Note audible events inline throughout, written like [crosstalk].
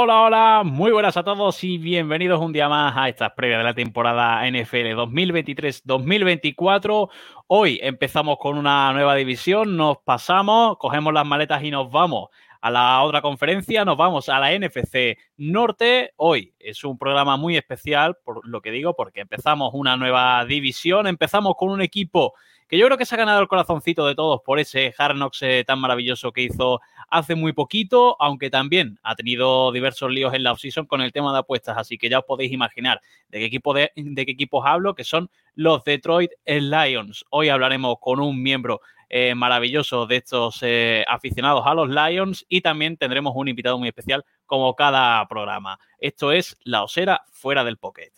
Hola, hola, muy buenas a todos y bienvenidos un día más a estas previas de la temporada NFL 2023-2024. Hoy empezamos con una nueva división, nos pasamos, cogemos las maletas y nos vamos a la otra conferencia, nos vamos a la NFC Norte. Hoy es un programa muy especial, por lo que digo, porque empezamos una nueva división, empezamos con un equipo que yo creo que se ha ganado el corazoncito de todos por ese Hard eh, tan maravilloso que hizo hace muy poquito, aunque también ha tenido diversos líos en la offseason con el tema de apuestas, así que ya os podéis imaginar de qué, equipo de, qué equipos hablo, que son los Detroit Lions. Hoy hablaremos con un miembro eh, maravilloso de estos eh, aficionados a los Lions y también tendremos un invitado muy especial como cada programa. Esto es La Osera fuera del pocket.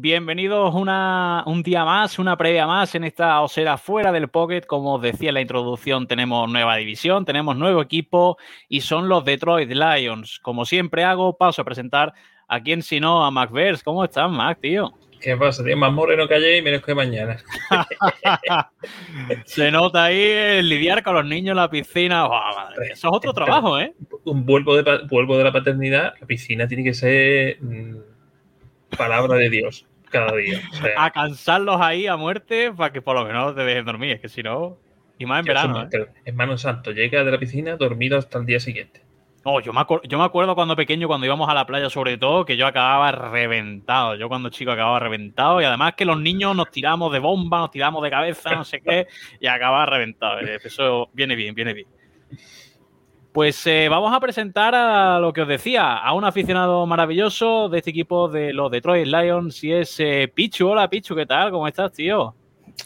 Bienvenidos una, un día más, una previa más en esta osera fuera del pocket. Como os decía en la introducción, tenemos nueva división, tenemos nuevo equipo y son los Detroit Lions. Como siempre hago, paso a presentar a quien si no, a MacVers. ¿Cómo estás, Mac, tío? ¿Qué pasa, tío? Más moreno que ayer y menos que mañana. [laughs] Se nota ahí el lidiar con los niños en la piscina. Eso es otro trabajo, ¿eh? Un vuelvo de, vuelvo de la paternidad. La piscina tiene que ser mm, palabra de Dios cada día. a cansarlos ahí a muerte para que por lo menos te dejen dormir. Es que si no, y más en verano. ¿eh? Hermano santo, llega de la piscina dormido hasta el día siguiente. Oh, yo me, yo me acuerdo cuando pequeño, cuando íbamos a la playa, sobre todo, que yo acababa reventado. Yo cuando chico acababa reventado. Y además que los niños nos tiramos de bomba, nos tiramos de cabeza, no sé qué, y acababa reventado. Eso viene bien, viene bien. Pues eh, vamos a presentar a lo que os decía, a un aficionado maravilloso de este equipo de los Detroit Lions y es eh, Pichu. Hola Pichu, ¿qué tal? ¿Cómo estás, tío?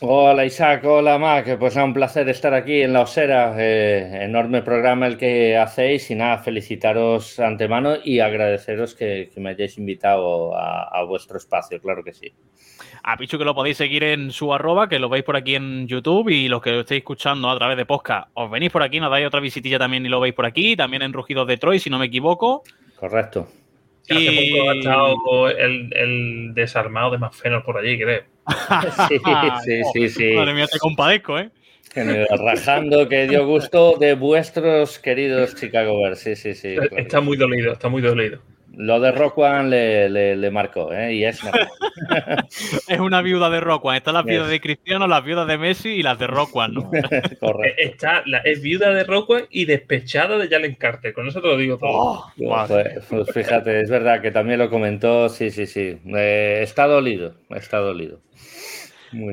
Hola Isaac, hola Mac, pues es un placer estar aquí en la Osera, eh, enorme programa el que hacéis y nada, felicitaros antemano y agradeceros que, me hayáis invitado a, vuestro espacio, claro que sí. A Pichu que lo podéis seguir en su arroba, que lo veis por aquí en YouTube y los que lo estéis escuchando a través de podcast, os venís por aquí, nos dais otra visitilla también y lo veis por aquí, también en Rugidos Detroit, si no me equivoco. Correcto. Hace poco ha estado el, desarmado de Mafenos por allí, creo. [laughs] sí, sí, [laughs] sí, sí. Madre mía, te compadezco, ¿eh? Rajando que dio gusto de vuestros queridos Chicago Bears. Sí, sí, sí. Está muy dolido, está muy dolido. Lo de Rock One le, le, marcó, ¿eh? Y es [laughs] Es una viuda de Rock One. Están las viudas de Cristiano, las viudas de Messi y las de Rock One, ¿no? [laughs] Correcto. Está, la, es viuda de Rock One y despechada de Jalen Carter. Con eso te lo digo todo. Oh, pues, pues, fíjate, es verdad que también lo comentó. Sí, sí, sí. Eh, está dolido, está dolido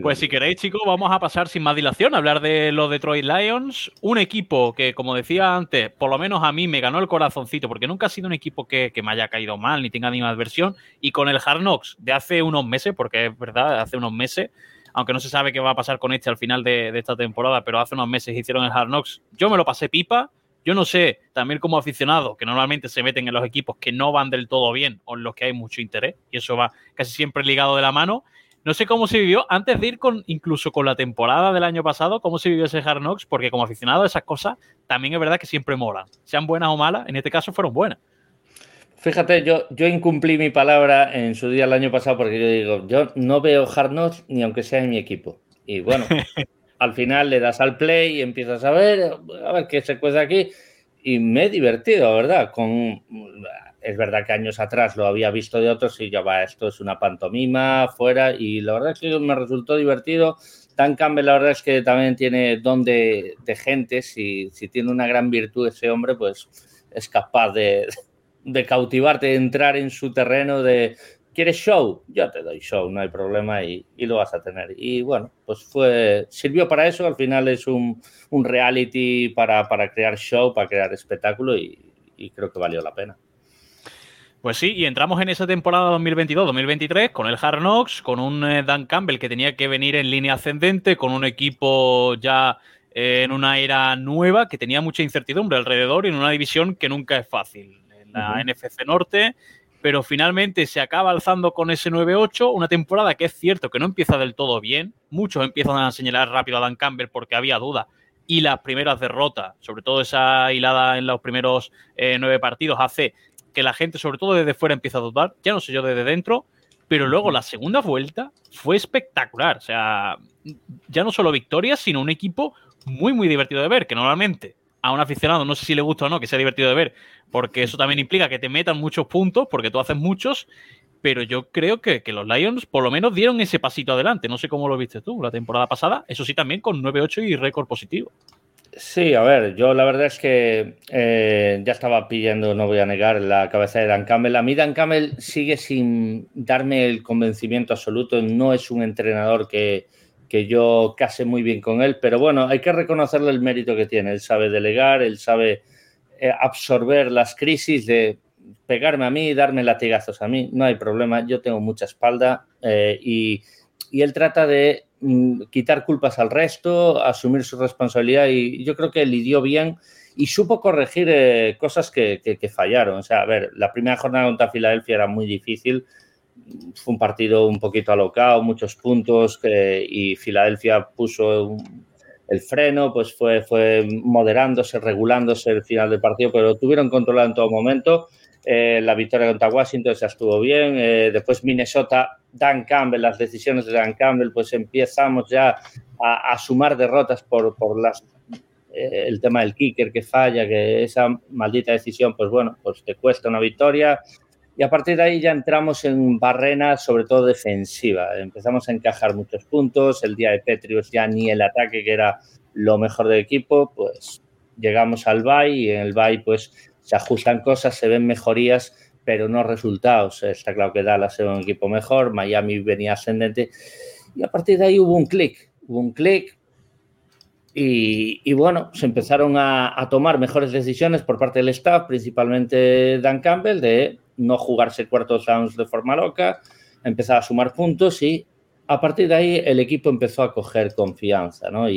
pues si queréis, chicos, vamos a pasar sin más dilación a hablar de los Detroit Lions. Un equipo que, como decía antes, por lo menos a mí me ganó el corazoncito, porque nunca ha sido un equipo que, me haya caído mal ni tenga ninguna adversión. Y con el Hard Knocks de hace unos meses, porque es verdad, hace unos meses, aunque no se sabe qué va a pasar con este al final de, esta temporada, pero hace unos meses hicieron el Hard Knocks. Yo me lo pasé pipa. Yo no sé, también como aficionado, que normalmente se meten en los equipos que no van del todo bien o en los que hay mucho interés, y eso va casi siempre ligado de la mano. No sé cómo se vivió antes de ir con incluso con la temporada del año pasado, cómo se vivió ese Hard Knocks, porque como aficionado a esas cosas, también es verdad que siempre molan. Sean buenas o malas, en este caso fueron buenas. Fíjate, yo, yo incumplí mi palabra en su día el año pasado porque yo digo, yo no veo Hard Knocks ni aunque sea en mi equipo. Y bueno, [laughs] al final le das al play y empiezas a ver, a ver qué se cuesta aquí. Y me he divertido, ¿verdad? Con es verdad que años atrás lo había visto de otros y ya va, esto es una pantomima fuera y la verdad es que me resultó divertido. Dan Campbell la verdad es que también tiene don de, gente, si, si, tiene una gran virtud ese hombre, pues es capaz de, de cautivarte, de entrar en su terreno, de ¿quieres show? Yo te doy show, no hay problema y, y, lo vas a tener. Y bueno, pues fue, sirvió para eso, al final es un, un reality para, para, crear show, para crear espectáculo y creo que valió la pena. Pues sí, y entramos en esa temporada 2022-2023 con el Hard Knocks, con un eh, Dan Campbell que tenía que venir en línea ascendente, con un equipo ya eh, en una era nueva que tenía mucha incertidumbre alrededor y en una división que nunca es fácil. En la NFC Norte, pero finalmente se acaba alzando con ese 9-8, una temporada que es cierto que no empieza del todo bien. Muchos empiezan a señalar rápido a Dan Campbell porque había dudas y las primeras derrotas, sobre todo esa hilada en los primeros eh, nueve partidos, hace que la gente, sobre todo desde fuera, empieza a dudar, ya no sé yo desde dentro, pero luego la segunda vuelta fue espectacular. O sea, ya no solo victorias, sino un equipo muy, muy divertido de ver, que normalmente a un aficionado no sé si le gusta o no que sea divertido de ver, porque eso también implica que te metan muchos puntos, porque tú haces muchos, pero yo creo que, los Lions por lo menos dieron ese pasito adelante. No sé cómo lo viste tú la temporada pasada, eso sí también con 9-8 y récord positivo. Sí, a ver, yo la verdad es que eh, ya estaba pidiendo, no voy a negar, la cabeza de Dan Campbell. A mí Dan Campbell sigue sin darme el convencimiento absoluto, no es un entrenador que, que yo case muy bien con él, pero bueno, hay que reconocerle el mérito que tiene. Él sabe delegar, él sabe eh, absorber las crisis de pegarme a mí, darme latigazos a mí, no hay problema, yo tengo mucha espalda eh, y, él trata de quitar culpas al resto, asumir su responsabilidad y yo creo que lidió bien y supo corregir eh, cosas que, fallaron. O sea, a ver, la primera jornada contra Filadelfia era muy difícil, fue un partido un poquito alocado, muchos puntos y Filadelfia puso el freno, pues fue, fue moderándose, regulándose el final del partido, pero lo tuvieron controlado en todo momento eh, la victoria contra Washington ya estuvo bien. Eh, después Minnesota, Dan Campbell, las decisiones de Dan Campbell, pues empezamos ya a, sumar derrotas por, por las, eh, el tema del kicker que falla, que esa maldita decisión, pues bueno, pues te cuesta una victoria. Y a partir de ahí ya entramos en barrena, sobre todo defensiva. Empezamos a encajar muchos puntos. El día de Petrius ya ni el ataque, que era lo mejor del equipo, pues llegamos al bye y en el bye pues se ajustan cosas, se ven mejorías, pero no resultados. Está claro que Dallas era un equipo mejor, Miami venía ascendente y a partir de ahí hubo un clic, hubo un clic y, bueno, se empezaron a, tomar mejores decisiones por parte del staff, principalmente Dan Campbell, de no jugarse cuartos downs de forma loca, empezar a sumar puntos y a partir de ahí el equipo empezó a coger confianza, ¿no?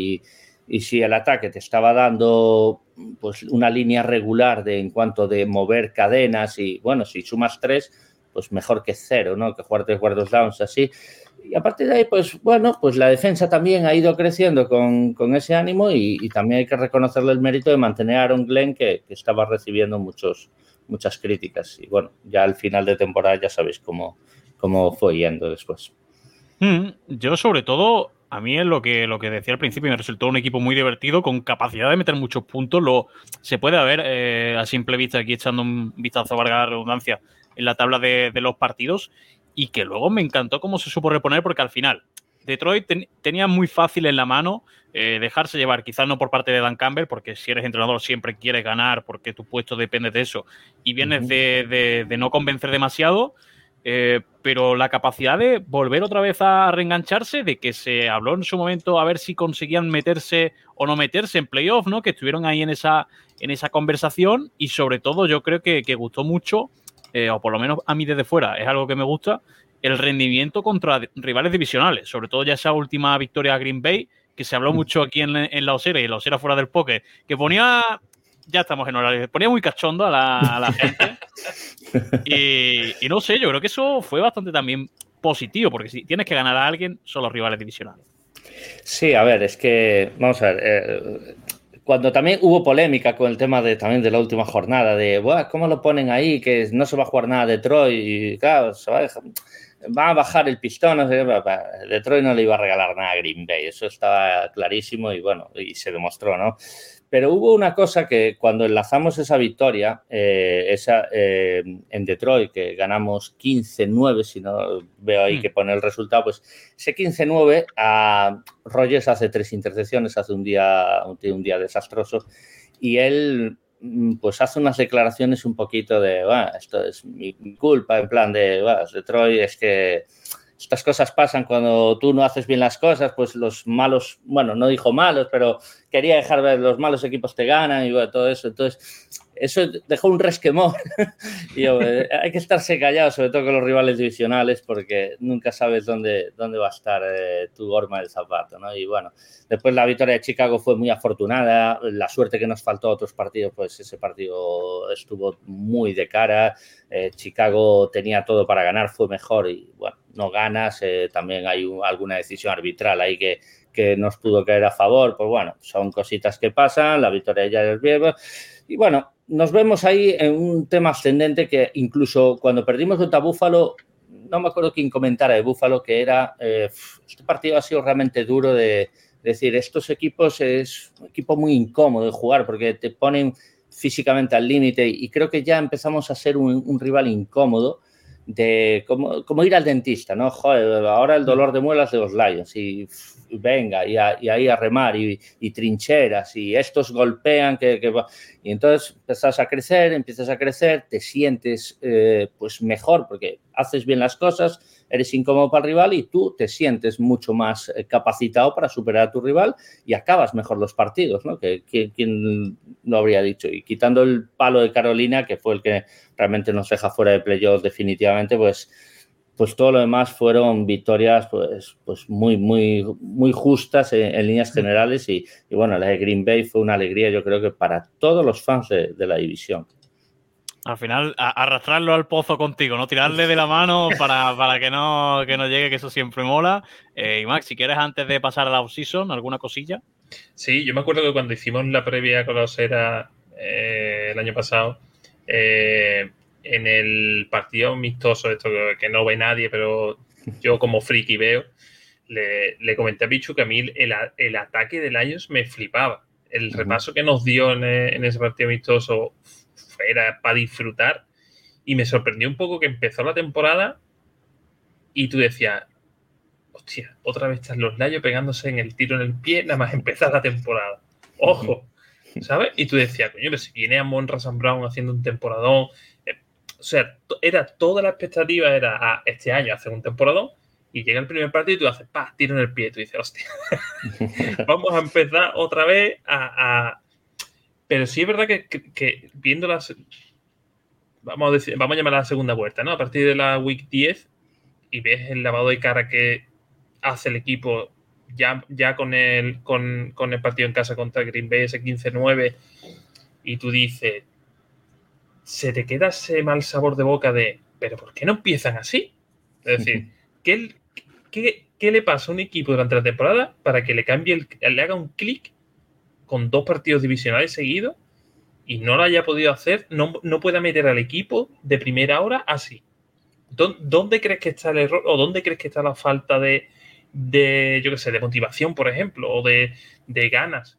Y si el ataque te estaba dando pues una línea regular de en cuanto de mover cadenas y bueno, si sumas tres, pues mejor que cero, ¿no? Que jugar tres guardos downs así. Y a partir de ahí, pues bueno, pues la defensa también ha ido creciendo con, ese ánimo y, también hay que reconocerle el mérito de mantener a Aaron Glenn que, estaba recibiendo muchos, muchas críticas. Y bueno, ya al final de temporada ya sabéis cómo, cómo fue yendo después. Mm, yo sobre todo a mí es lo que, lo que decía al principio, me resultó un equipo muy divertido, con capacidad de meter muchos puntos. Lo, se puede ver eh, a simple vista, aquí echando un vistazo, a la redundancia, en la tabla de, los partidos. Y que luego me encantó cómo se supo reponer, porque al final Detroit tenía muy fácil en la mano eh, dejarse llevar, quizás no por parte de Dan Campbell, porque si eres entrenador siempre quieres ganar, porque tu puesto depende de eso, y vienes de, de no convencer demasiado. Eh, pero la capacidad de volver otra vez a reengancharse, de que se habló en su momento a ver si conseguían meterse o no meterse en playoff, ¿no? Que estuvieron ahí en esa, en esa conversación y sobre todo yo creo que, gustó mucho, eh, o por lo menos a mí desde fuera, es algo que me gusta, el rendimiento contra rivales divisionales, sobre todo ya esa última victoria a Green Bay, que se habló mm. mucho aquí en, la Osera y en la Osera fuera del poker, que ponía ya estamos en horario. Ponía muy cachondo a la, gente. [laughs] y, no sé, yo creo que eso fue bastante también positivo, porque si tienes que ganar a alguien, son los rivales divisionales. Sí, a ver, es que, vamos a ver, eh, cuando también hubo polémica con el tema de también de la última jornada, de, ¿cómo lo ponen ahí? Que no se va a jugar nada Detroit y se va a, va a bajar el pistón. Detroit no le iba a regalar nada a Green Bay, eso estaba clarísimo y bueno, y se demostró, ¿no? Pero hubo una cosa que cuando enlazamos esa victoria, eh, esa, eh, en Detroit, que ganamos 15-9, si no veo ahí mm. que pone el resultado, pues ese 15-9, a Rogers hace tres intercepciones, hace un día, un, día desastroso, y él mm, pues hace unas declaraciones un poquito de, esto es mi culpa, en plan de, Detroit es que estas cosas pasan cuando tú no haces bien las cosas, pues los malos, bueno, no dijo malos, pero quería dejar ver los malos equipos te ganan y todo eso. Entonces, eso dejó un resquemor. [laughs] y eh, hay que estarse callado, sobre todo con los rivales divisionales, porque nunca sabes dónde, dónde va a estar eh, tu horma del zapato, ¿no? Y bueno, después la victoria de Chicago fue muy afortunada, la suerte que nos faltó a otros partidos, pues ese partido estuvo muy de cara, eh, Chicago tenía todo para ganar, fue mejor y bueno, no ganas, también hay alguna decisión arbitral ahí que, que nos pudo caer a favor, pues bueno, son cositas que pasan, la victoria ya es bien, y bueno, nos vemos ahí en un tema ascendente que incluso cuando perdimos contra Búfalo no me acuerdo quién comentara de Búfalo que era, eh, este partido ha sido realmente duro de, decir, estos equipos es un equipo muy incómodo de jugar porque te ponen físicamente al límite y creo que ya empezamos a ser un, rival incómodo de como, ir al dentista, ¿no? Joder, ahora el dolor de muelas de los Lions y, venga, y, ahí a remar y, trincheras y estos golpean que, y entonces empiezas a crecer, empiezas a crecer, te sientes eh, pues mejor porque haces bien las cosas, eres incómodo para el rival y tú te sientes mucho más eh, capacitado para superar a tu rival y acabas mejor los partidos, ¿no? Que, quien lo habría dicho. Y quitando el palo de Carolina, que fue el que realmente nos deja fuera de playoffs definitivamente, pues pues todo lo demás fueron victorias pues, pues muy, muy, muy justas en, líneas generales y, bueno, la de Green Bay fue una alegría yo creo que para todos los fans de la división. Al final, arrastrarlo al pozo contigo, ¿no? Tirarle de la mano para, que, no, que no llegue, que eso siempre mola. Eh, y Max, si quieres, antes de pasar a la off-season, ¿alguna cosilla? Sí, yo me acuerdo que cuando hicimos la previa con la Osera eh, el año pasado, eh, en el partido amistoso, esto que, no ve nadie, pero yo como friki veo, le, comenté a Pichu que a mí el, ataque del año me flipaba. El repaso que nos dio en, en ese partido amistoso era para disfrutar. Y me sorprendió un poco que empezó la temporada y tú decías, hostia, otra vez están los Layos pegándose en el tiro en el pie, nada más empezar la temporada. Ojo, ¿sabes? Y tú decías, coño, pero si viene a Monra San Brown haciendo un temporadón. Eh, o sea, era toda la expectativa era a este año hacer un temporadón y llega el primer partido y tú haces, pa, tiro en el pie. Y tú dices, hostia, [laughs] vamos a empezar otra vez a, pero sí es verdad que, viendo las. Vamos a, decir, vamos a llamar a la segunda vuelta, ¿no? A partir de la week 10 y ves el lavado de cara que hace el equipo ya, ya con, el, con, el partido en casa contra Green Bay, ese 15-9, y tú dices, se te queda ese mal sabor de boca de, pero ¿por qué no empiezan así? Es decir, [laughs] ¿qué, qué, le pasa a un equipo durante la temporada para que le cambie, el, le haga un clic con dos partidos divisionales seguidos y no lo haya podido hacer, no, no pueda meter al equipo de primera hora así. ¿Dónde crees que está el error o dónde crees que está la falta de, de yo qué sé, de motivación, por ejemplo, o de, de ganas?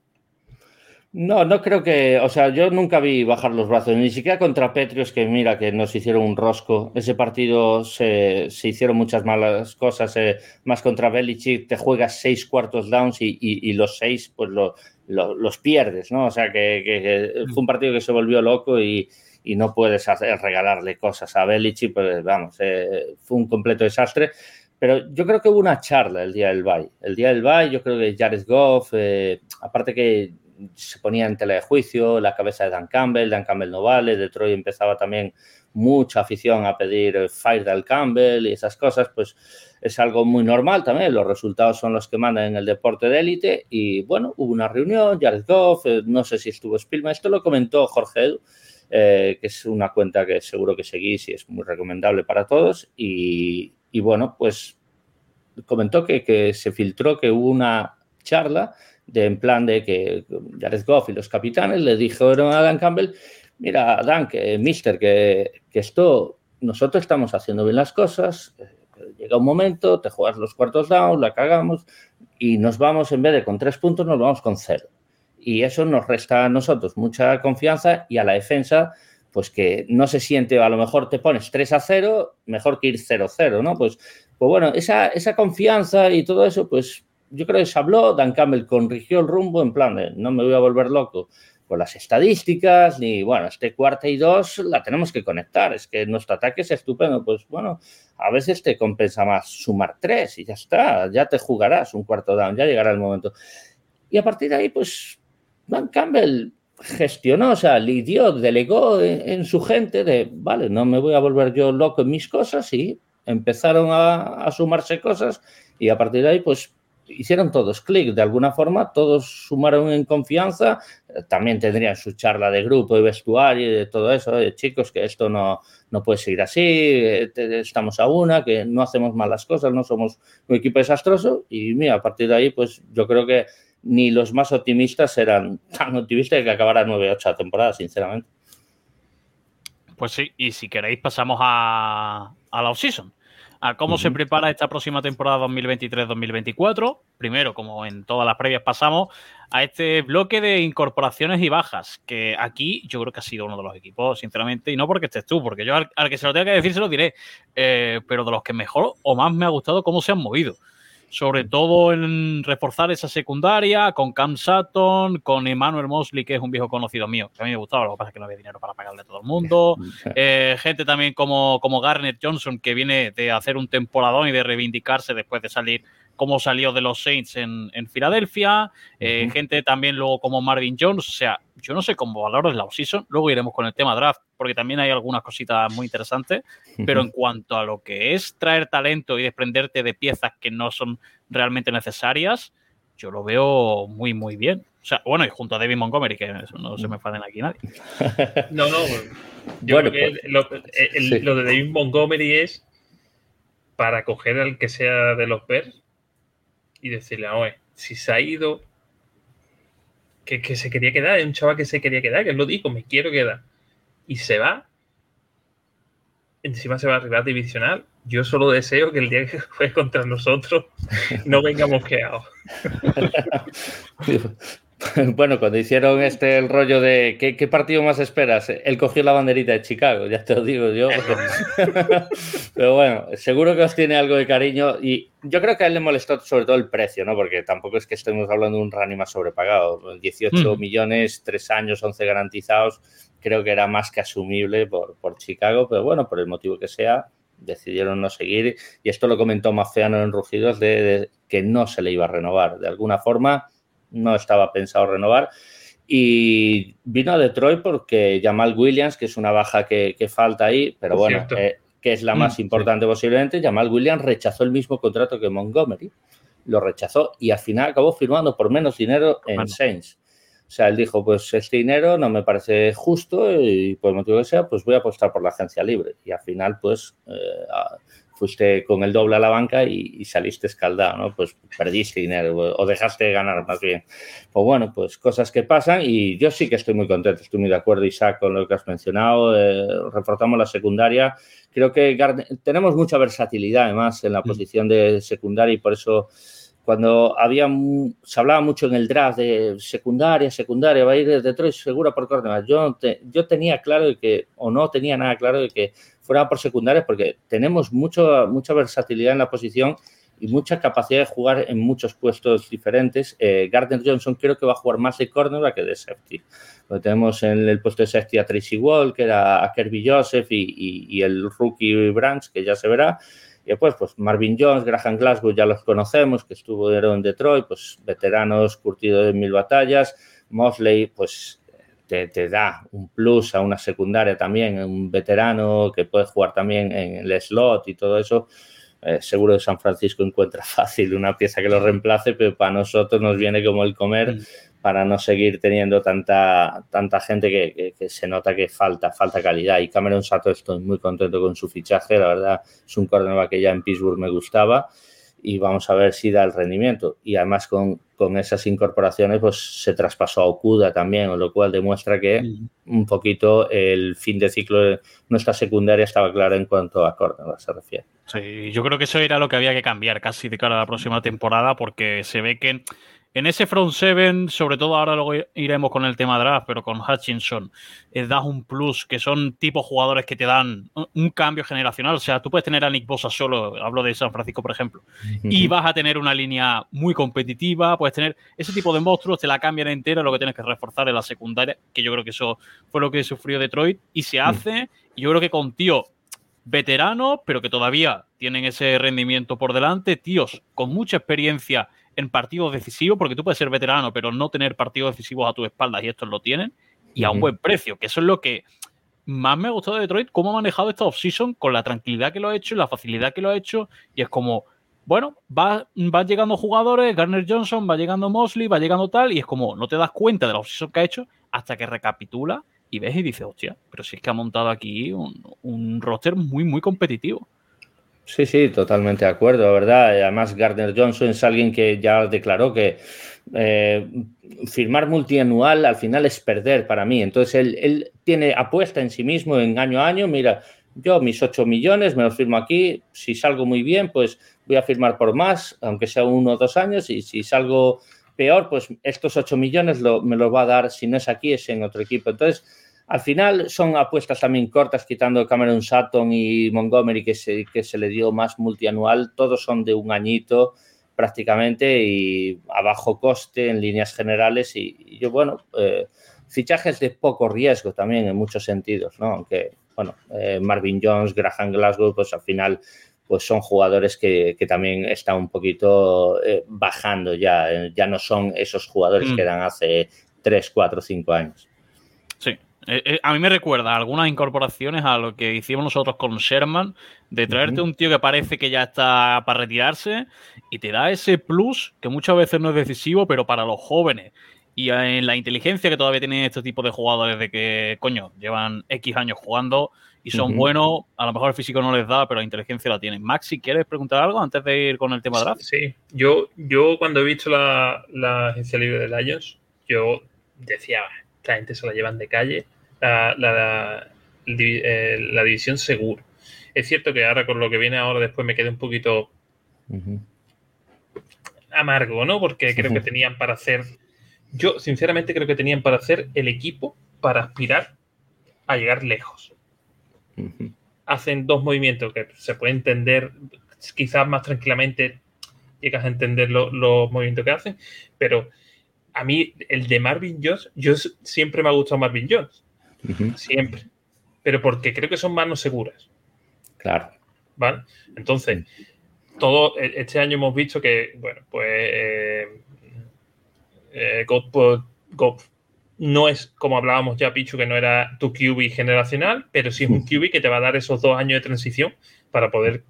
No, no creo que, o sea, yo nunca vi bajar los brazos, ni siquiera contra Petrios, que mira, que nos hicieron un rosco. Ese partido se, hicieron muchas malas cosas, eh, más contra Belichick, te juegas seis cuartos downs y, los seis, pues los pierdes, ¿no? O sea, que, fue un partido que se volvió loco y, no puedes hacer, regalarle cosas a Belichick, pues vamos, eh, fue un completo desastre. Pero yo creo que hubo una charla el día del Bay. El día del Bay, yo creo que Jared Goff, eh, aparte que se ponía en tela de juicio la cabeza de Dan Campbell, Dan Campbell no vale, Detroit empezaba también mucha afición a pedir fire del Campbell y esas cosas, pues es algo muy normal también, los resultados son los que mandan en el deporte de élite y bueno, hubo una reunión, Jared Goff, eh, no sé si estuvo Spielman, esto lo comentó Jorge Edu, eh, que es una cuenta que seguro que seguís y es muy recomendable para todos y, bueno, pues comentó que, que se filtró que hubo una charla de en plan de que Jared Goff y los capitanes le dijeron a Dan Campbell, mira, Dan, que mister, que, esto, nosotros estamos haciendo bien las cosas, eh, llega un momento, te juegas los cuartos down, la cagamos y nos vamos, en vez de con tres puntos, nos vamos con cero. Y eso nos resta a nosotros mucha confianza y a la defensa, pues que no se siente, a lo mejor te pones 3 a 0, mejor que ir 0-0, ¿no? Pues, pues bueno, esa, esa confianza y todo eso, pues yo creo que se habló, Dan Campbell corrigió el rumbo en plan de no me voy a volver loco con las estadísticas, ni bueno, este cuarta y dos la tenemos que conectar, es que nuestro ataque es estupendo, pues bueno, a veces te compensa más sumar tres y ya está, ya te jugarás un cuarto down, ya llegará el momento. Y a partir de ahí, pues Dan Campbell gestionó, o sea, lidió, delegó en, su gente de, vale, no me voy a volver yo loco en mis cosas y empezaron a, a sumarse cosas y a partir de ahí, pues hicieron todos clic, de alguna forma, todos sumaron en confianza, también tendrían su charla de grupo, de vestuario y de todo eso, de chicos, que esto no, no puede seguir así, eh, estamos a una, que no hacemos malas cosas, no somos un equipo desastroso y mira, a partir de ahí, pues yo creo que ni los más optimistas eran [laughs] tan optimistas que acabara 9-8 la temporada, sinceramente. Pues sí, y si queréis pasamos a, a la off-season. A cómo se prepara esta próxima temporada 2023-2024. Primero, como en todas las previas pasamos, a este bloque de incorporaciones y bajas, que aquí yo creo que ha sido uno de los equipos, sinceramente, y no porque estés tú, porque yo al, que se lo tenga que decir se lo diré, eh, pero de los que mejor o más me ha gustado cómo se han movido sobre todo en reforzar esa secundaria con Cam Sutton, con Emmanuel Mosley, que es un viejo conocido mío, que a mí me gustaba, lo que pasa es que no había dinero para pagarle a todo el mundo. Eh, gente también como, como Garnet Johnson, que viene de hacer un temporadón y de reivindicarse después de salir como salió de los Saints en, Filadelfia, eh, gente también luego como Marvin Jones, o sea, yo no sé cómo valoras la offseason, luego iremos con el tema draft, porque también hay algunas cositas muy interesantes, pero en cuanto a lo que es traer talento y desprenderte de piezas que no son realmente necesarias, yo lo veo muy, muy bien. O sea, bueno, y junto a David Montgomery, que no se me faden aquí nadie. [laughs] No, no, yo creo que pues, lo, de David Montgomery es para coger al que sea de los Bears y decirle, oye, si se ha ido, que, se quería quedar, es un chaval que se quería quedar, que él lo dijo, me quiero quedar, y se va, encima se va a arribar divisional, yo solo deseo que el día que juegue contra nosotros no vengamos quedados. [laughs] Bueno, cuando hicieron este el rollo de ¿qué, partido más esperas? Él cogió la banderita de Chicago, ya te lo digo yo. [laughs] Pero bueno, seguro que os tiene algo de cariño y yo creo que a él le molestó sobre todo el precio, ¿no? Porque tampoco es que estemos hablando de un más sobrepagado. 18 mm. millones, 3 años, 11 garantizados, creo que era más que asumible por, por Chicago, pero bueno, por el motivo que sea, decidieron no seguir y esto lo comentó Maceano en Rugidos de que no se le iba a renovar. De alguna forma no estaba pensado renovar. Y vino a Detroit porque Jamal Williams, que es una baja que, falta ahí, pero bueno, eh, que es la más mm, importante posiblemente, Jamal Williams rechazó el mismo contrato que Montgomery, lo rechazó y al final acabó firmando por menos dinero en Saints. O sea, él dijo, pues este dinero no me parece justo y por el motivo que sea, pues voy a apostar por la agencia libre. Y al final, pues, eh, fuiste con el doble a la banca y, saliste escaldado, ¿no? Pues perdiste dinero o dejaste de ganar más bien. Pues bueno, pues cosas que pasan y yo sí que estoy muy contento, estoy muy de acuerdo, Isaac, con lo que has mencionado. Eh, reforzamos la secundaria. Creo que tenemos mucha versatilidad además en la mm. posición de secundaria y por eso cuando había se hablaba mucho en el draft de secundaria, secundaria, va a ir de Detroit segura por cornerback. Yo, yo tenía claro de que, o no tenía nada claro de que fuera por secundarias porque tenemos mucho, mucha versatilidad en la posición y mucha capacidad de jugar en muchos puestos diferentes. Eh, Gardner Johnson creo que va a jugar más de cornerback que de safety. tenemos en el puesto de safety a Tracy Wall, que era a Kirby Joseph y, el rookie Branch, que ya se verá. Y después, pues Marvin Jones, Graham Glasgow, ya los conocemos, que estuvo en Detroit, pues veteranos curtidos en mil batallas. Mosley, pues te, da un plus a una secundaria también, un veterano que puede jugar también en el slot y todo eso. Eh, seguro que San Francisco encuentra [laughs] fácil una pieza que lo reemplace, pero para nosotros nos viene como el comer para no seguir teniendo tanta, tanta gente que, se nota que falta, falta calidad. Y Cameron Sato estoy muy contento con su fichaje, la verdad es un cornerback que ya en Pittsburgh me gustaba y vamos a ver si da el rendimiento. Y además con, esas incorporaciones pues se traspasó a Okuda también, lo cual demuestra que un poquito el fin de ciclo de nuestra secundaria estaba claro en cuanto a Córdoba se refiere. Sí, yo creo que eso era lo que había que cambiar casi de cara a la próxima temporada porque se ve que en ese front seven, sobre todo ahora luego iremos con el tema draft, pero con Hutchinson, eh, das un plus, que son tipos jugadores que te dan un cambio generacional. O sea, tú puedes tener a Nick Bosa solo, hablo de San Francisco, por ejemplo, y vas a tener una línea muy competitiva, puedes tener ese tipo de monstruos, te la cambian entera, lo que tienes que reforzar en la secundaria, que yo creo que eso fue lo que sufrió Detroit, y se hace, y yo creo que con tío veteranos, pero que todavía tienen ese rendimiento por delante, tíos con mucha experiencia en partidos decisivos, porque tú puedes ser veterano, pero no tener partidos decisivos a tu espalda, y estos lo tienen, y a un buen precio, que eso es lo que más me ha gustado de Detroit, cómo ha manejado esta offseason con la tranquilidad que lo ha hecho y la facilidad que lo ha hecho, y es como, bueno, va, van llegando jugadores, Garner Johnson, va llegando Mosley, va llegando tal, y es como, no te das cuenta de la offseason que ha hecho hasta que recapitula y ves y dices, hostia, pero si es que ha montado aquí un, un roster muy, muy competitivo. Sí, sí, totalmente de acuerdo, ¿verdad? Además, Gardner Johnson es alguien que ya declaró que eh, firmar multianual al final es perder para mí. Entonces, él, tiene apuesta en sí mismo en año a año. Mira, yo mis 8 millones me los firmo aquí, si salgo muy bien, pues voy a firmar por más, aunque sea uno o dos años, y si salgo peor, pues estos 8 millones me los va a dar, si no es aquí, es en otro equipo. Entonces, al final son apuestas también cortas, quitando Cameron Sutton y Montgomery, que se, que se le dio más multianual, todos son de un añito prácticamente y a bajo coste en líneas generales. Y, yo, bueno, eh, fichajes de poco riesgo también en muchos sentidos, ¿no? Aunque, bueno, eh, Marvin Jones, Graham Glasgow, pues al final pues son jugadores que, también están un poquito eh, bajando ya, ya no son esos jugadores mm. que eran hace 3, 4, 5 años. Sí, a mí me recuerda algunas incorporaciones a lo que hicimos nosotros con Sherman, de traerte un tío que parece que ya está para retirarse y te da ese plus que muchas veces no es decisivo, pero para los jóvenes y en la inteligencia que todavía tienen este tipo de jugadores de que, coño, llevan X años jugando y son buenos, a lo mejor el físico no les da, pero la inteligencia la tienen. Maxi, ¿quieres preguntar algo antes de ir con el tema draft? Sí, yo, yo cuando he visto la, agencia libre de Lions, yo decía, esta gente se la llevan de calle, la, la, eh, división seguro. Es cierto que ahora con lo que viene ahora después me quedé un poquito amargo, ¿no? Porque creo que tenían para hacer yo sinceramente creo que tenían para hacer el equipo para aspirar a llegar lejos. Hacen dos movimientos que se puede entender quizás más tranquilamente, llegas a entender los movimientos que hacen, pero a mí el de Marvin Jones, yo siempre me ha gustado Marvin Jones, siempre, pero porque creo que son manos seguras. Claro. ¿Vale? Entonces, todo e-, este año hemos visto que, bueno, pues eh, eh, no es como hablábamos ya, Pichu, que no era tu QB generacional, pero sí es un QB que te va a dar esos dos años de transición para poder,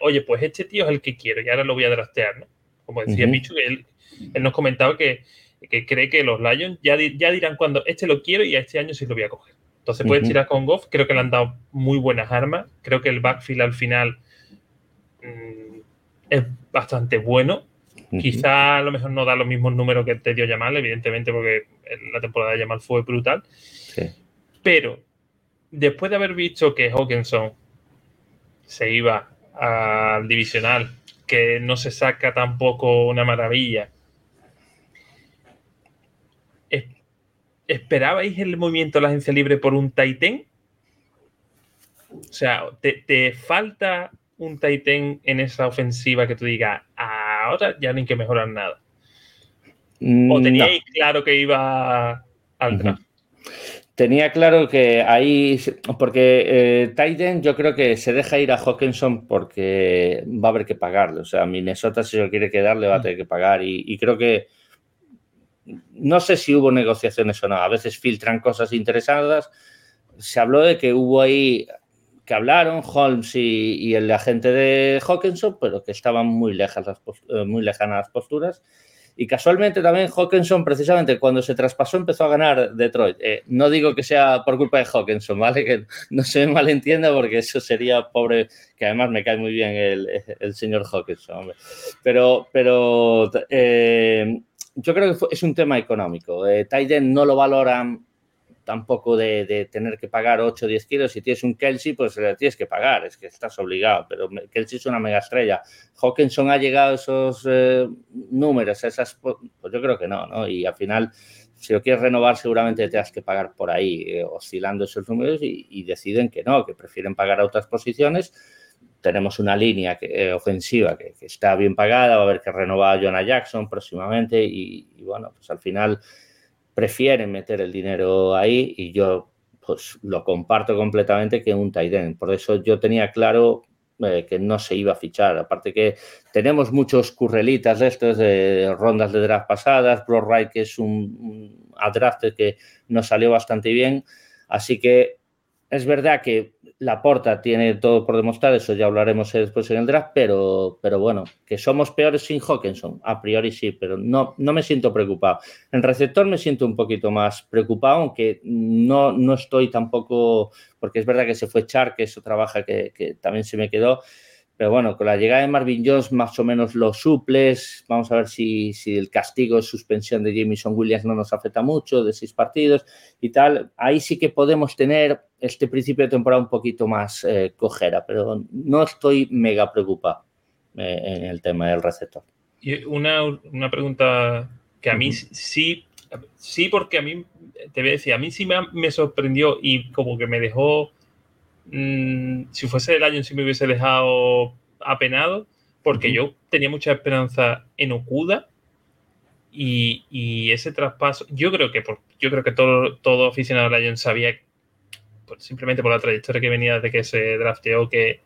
oye, pues este tío es el que quiero y ahora lo voy a draftear, ¿no? Como decía Pichu, que él, nos comentaba que, cree que los Lions ya, ya dirán cuando este lo quiero y a este año sí lo voy a coger. Entonces puedes tirar con Goff, creo que le han dado muy buenas armas, creo que el backfield al final mm, es bastante bueno. Quizá a lo mejor no da los mismos números que te dio Yamal, evidentemente, porque la temporada de Yamal fue brutal. Pero después de haber visto que Hawkinson se iba al divisional, que no se saca tampoco una maravilla, ¿esperabais el movimiento de la agencia libre por un Titan? O sea, ¿te, te falta un Titan en esa ofensiva que tú digas, ahora ya ni que mejorar nada? ¿O mm, teníais claro que iba al draft? Tenía claro que ahí, porque eh, Titan yo creo que se deja ir a Hawkinson porque va a haber que pagarle. O sea, Minnesota si lo quiere quedar le va a mm. tener que pagar. y, creo que no sé si hubo negociaciones o no. A veces filtran cosas interesadas. Se habló de que hubo ahí que hablaron, Holmes y, el agente de Hawkinson, pero que estaban muy, lejas eh, muy lejanas las posturas. Y casualmente también Hawkinson, precisamente cuando se traspasó, empezó a ganar Detroit. Eh, no digo que sea por culpa de Hawkinson, ¿vale? Que no se me malentienda porque eso sería pobre, que además me cae muy bien el, señor Hawkinson. Pero, pero eh, yo creo que es un tema económico. Eh, no lo valoran tampoco de, tener que pagar 8 o 10 kilos. Si tienes un Kelsey, pues le tienes que pagar, es que estás obligado. Pero Kelsey es una mega estrella. Hawkinson ha llegado a esos eh, números, esas, pues yo creo que no, ¿no? Y al final, si lo quieres renovar, seguramente te has que pagar por ahí, eh, oscilando esos números y, deciden que no, que prefieren pagar a otras posiciones. Tenemos una línea eh, ofensiva que, está bien pagada, va a haber que renovar a Jonah Jackson próximamente y, bueno, pues al final prefieren meter el dinero ahí y yo pues lo comparto completamente que un tight Por eso yo tenía claro eh, que no se iba a fichar. Aparte que tenemos muchos currelitas de estos de rondas de draft pasadas, Wright que es un, un draft que nos salió bastante bien. Así que es verdad que la porta tiene todo por demostrar, eso ya hablaremos después en el draft, pero, pero bueno, que somos peores sin Hawkinson, a priori sí, pero no, no me siento preocupado. En receptor me siento un poquito más preocupado, aunque no, no estoy tampoco, porque es verdad que se fue Char, que eso trabaja, que, que también se me quedó, Pero bueno, con la llegada de Marvin Jones más o menos lo suples. Vamos a ver si, si el castigo suspensión de Jameson Williams no nos afecta mucho, de seis partidos y tal. Ahí sí que podemos tener este principio de temporada un poquito más eh, cojera, pero no estoy mega preocupado eh, en el tema del receptor. Y una, una pregunta que a mí sí, sí, porque a mí, te voy a decir, a mí sí me, me sorprendió y como que me dejó Mm, si fuese el año sí me hubiese dejado apenado, porque yo tenía mucha esperanza en Okuda y, ese traspaso, yo creo que por, yo creo que todo, todo aficionado al Lions sabía, pues, simplemente por la trayectoria que venía de que se drafteó, que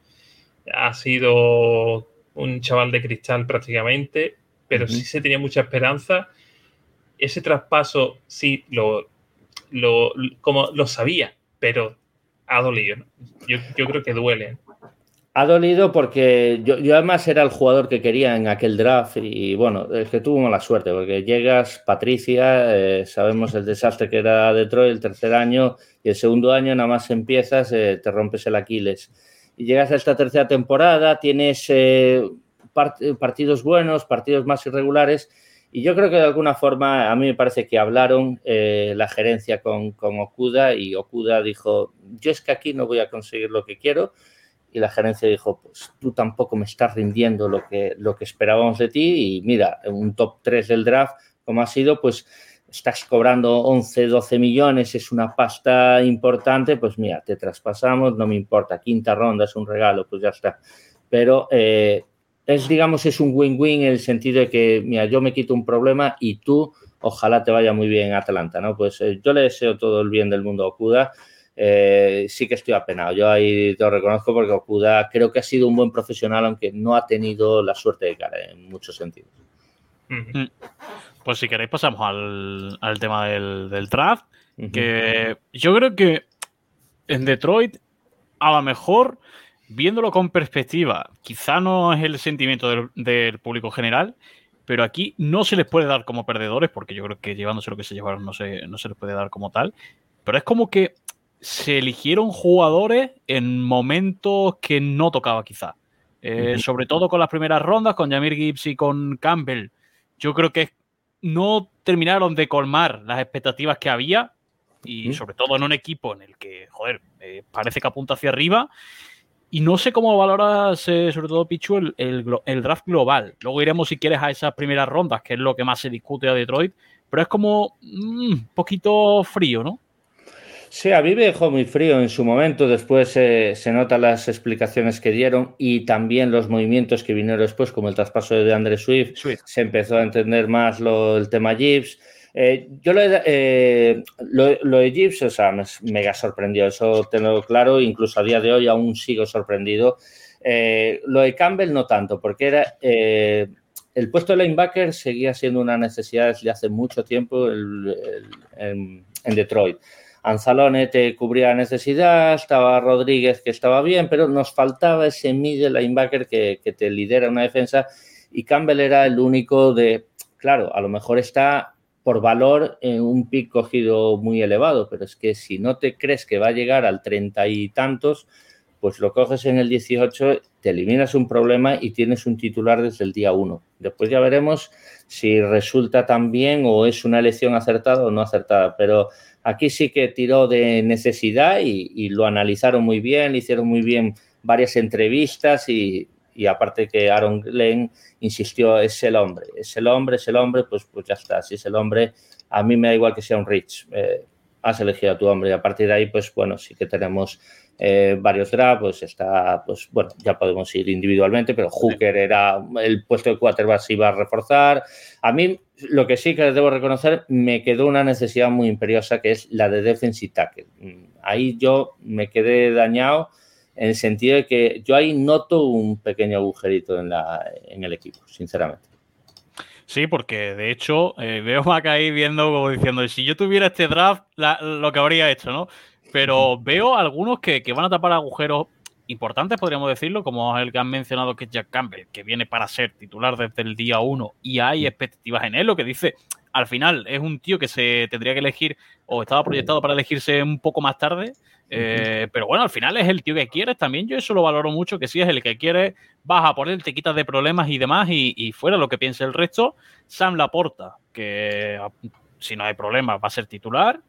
ha sido un chaval de cristal prácticamente, pero sí se tenía mucha esperanza. Ese traspaso sí lo, lo, como lo sabía, pero ha dolido. Yo, creo que duele. Ha dolido porque yo, además era el jugador que quería en aquel draft y bueno, es que tuvo mala suerte porque llegas, Patricia, eh, sabemos el desastre que era Detroit el tercer año y el segundo año nada más empiezas, eh, te rompes el Aquiles. Y llegas a esta tercera temporada, tienes eh, partidos buenos, partidos más irregulares y yo creo que de alguna forma a mí me parece que hablaron eh, la gerencia con, con, Okuda y Okuda dijo, yo es que aquí no voy a conseguir lo que quiero. Y la gerencia dijo, pues tú tampoco me estás rindiendo lo que, lo que esperábamos de ti y mira, un top 3 del draft como ha sido, pues estás cobrando 11, 12 millones, es una pasta importante, pues mira, te traspasamos, no me importa, quinta ronda es un regalo, pues ya está. Pero eh, es, digamos, es un win-win en el sentido de que, mira, yo me quito un problema y tú, ojalá te vaya muy bien en Atlanta, ¿no? Pues eh, yo le deseo todo el bien del mundo a Okuda. Eh, sí que estoy apenado. Yo ahí te lo reconozco porque Okuda creo que ha sido un buen profesional, aunque no ha tenido la suerte de cara en muchos sentidos. Pues si queréis pasamos al, tema del, del draft, que yo creo que en Detroit a lo mejor viéndolo con perspectiva, quizá no es el sentimiento del, público general, pero aquí no se les puede dar como perdedores, porque yo creo que llevándose lo que se llevaron no se, no se les puede dar como tal, pero es como que se eligieron jugadores en momentos que no tocaba quizá. Eh, sobre todo con las primeras rondas, con Jamir Gibbs y con Campbell. Yo creo que no terminaron de colmar las expectativas que había y sobre todo en un equipo en el que, joder, eh, parece que apunta hacia arriba y no sé cómo valoras, eh, sobre todo, Pichu, el, draft global. Luego iremos, si quieres, a esas primeras rondas, que es lo que más se discute a Detroit. Pero es como un mm, poquito frío, ¿no? Sí, a mí me dejó muy frío en su momento. Después eh, se notan las explicaciones que dieron y también los movimientos que vinieron después, como el traspaso de Andre Swift. Se empezó a entender más lo, el tema Gibbs. Eh, yo lo, eh, de Gibbs, o sea, me mega sorprendió, eso tengo claro, incluso a día de hoy aún sigo sorprendido. Eh, lo de Campbell no tanto, porque era el puesto de linebacker seguía siendo una necesidad desde hace mucho tiempo en Detroit. Anzalone te cubría la necesidad, estaba Rodríguez que estaba bien, pero nos faltaba ese middle linebacker que, que te lidera una defensa y Campbell era el único de, claro, a lo mejor está por valor un pick cogido muy elevado, pero es que si no te crees que va a llegar al treinta y tantos, pues lo coges en el 18, te eliminas un problema y tienes un titular desde el día 1. Después ya veremos si resulta tan bien o es una elección acertada o no acertada, pero aquí sí que tiró de necesidad y, lo analizaron muy bien, hicieron muy bien varias entrevistas y, y aparte que Aaron Glenn insistió, es el hombre, es el hombre, es el hombre, pues, pues ya está, si es el hombre, a mí me da igual que sea un Rich, eh, has elegido a tu hombre y a partir de ahí, pues bueno, sí que tenemos eh, varios drafts, pues está, pues bueno, ya podemos ir individualmente, pero Hooker era el puesto de quarterback se iba a reforzar. A mí lo que sí que debo reconocer, me quedó una necesidad muy imperiosa que es la de defensive tackle. Ahí yo me quedé dañado en el sentido de que yo ahí noto un pequeño agujerito en, la, en el equipo, sinceramente. Sí, porque de hecho eh, veo a ahí viendo como diciendo, si yo tuviera este draft, lo que habría hecho, ¿no? Pero veo algunos que, van a tapar agujeros importantes, podríamos decirlo, como el que han mencionado que es Jack Campbell, que viene para ser titular desde el día uno y hay expectativas en él, lo que dice, al final es un tío que se tendría que elegir o estaba proyectado para elegirse un poco más tarde. Eh, pero bueno, al final es el tío que quieres también. Yo eso lo valoro mucho, que si es el que quieres, vas a por él, te quitas de problemas y demás, y, fuera lo que piense el resto. Sam Laporta, que si no hay problemas va a ser titular.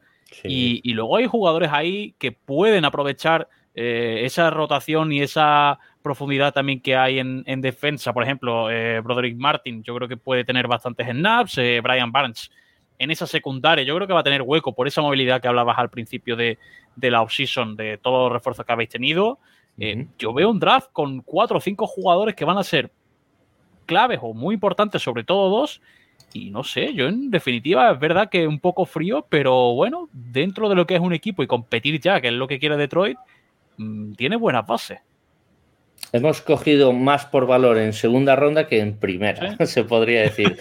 Y, luego hay jugadores ahí que pueden aprovechar eh, esa rotación y esa profundidad también que hay en, defensa. Por ejemplo, eh, Broderick Martin, yo creo que puede tener bastantes snaps. Eh, Brian Barnes en esa secundaria, yo creo que va a tener hueco por esa movilidad que hablabas al principio de, la offseason, de todos los refuerzos que habéis tenido. Yo veo un draft con cuatro o cinco jugadores que van a ser claves o muy importantes, sobre todo dos. Y no sé, yo en definitiva es verdad que un poco frío, pero bueno, dentro de lo que es un equipo y competir ya, que es lo que quiere Detroit, tiene buenas bases. Hemos cogido más por valor en segunda ronda que en primera, [laughs] se podría decir.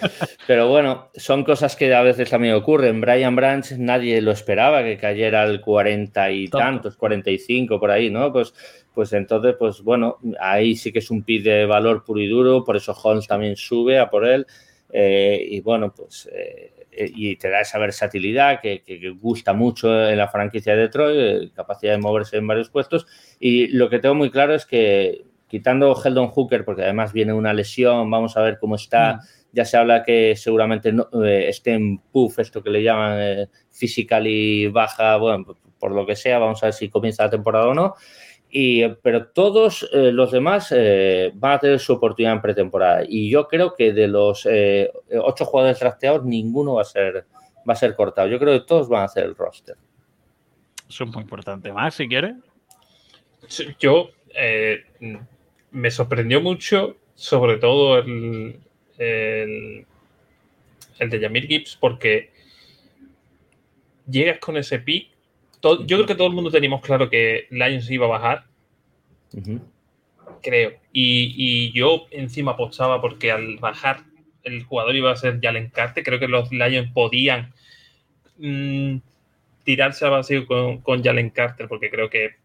Pero bueno, son cosas que a veces también ocurren. Brian Branch nadie lo esperaba que cayera al 40 y tantos, 45 por ahí, ¿no? Pues, pues entonces, pues bueno, ahí sí que es un pit de valor puro y duro, por eso Holmes también sube a por él. Eh, y bueno, pues eh, y te da esa versatilidad que, gusta mucho en la franquicia de Detroit, eh, capacidad de moverse en varios puestos. Y lo que tengo muy claro es que quitando Heldon Hooker, porque además viene una lesión, vamos a ver cómo está. Mm. Ya se habla que seguramente eh, esté en puff, esto que le llaman eh, physical y baja, bueno, por lo que sea, vamos a ver si comienza la temporada o no. Y, pero todos eh, los demás van a tener su oportunidad en pretemporada. Y yo creo que de los ocho jugadores drafteados, ninguno va a ser va a ser cortado. Yo creo que todos van a hacer el roster. Eso es muy importante. Más, si quieres. Yo me sorprendió mucho, sobre todo el, el, de Yamir Gibbs, porque llegas con ese pick. Yo creo que todo el mundo teníamos claro que Lions iba a bajar. Creo. Y, yo encima apostaba porque al bajar el jugador iba a ser Jalen Carter. Creo que los Lions podían mm, tirarse a vacío con, con Jalen Carter porque creo que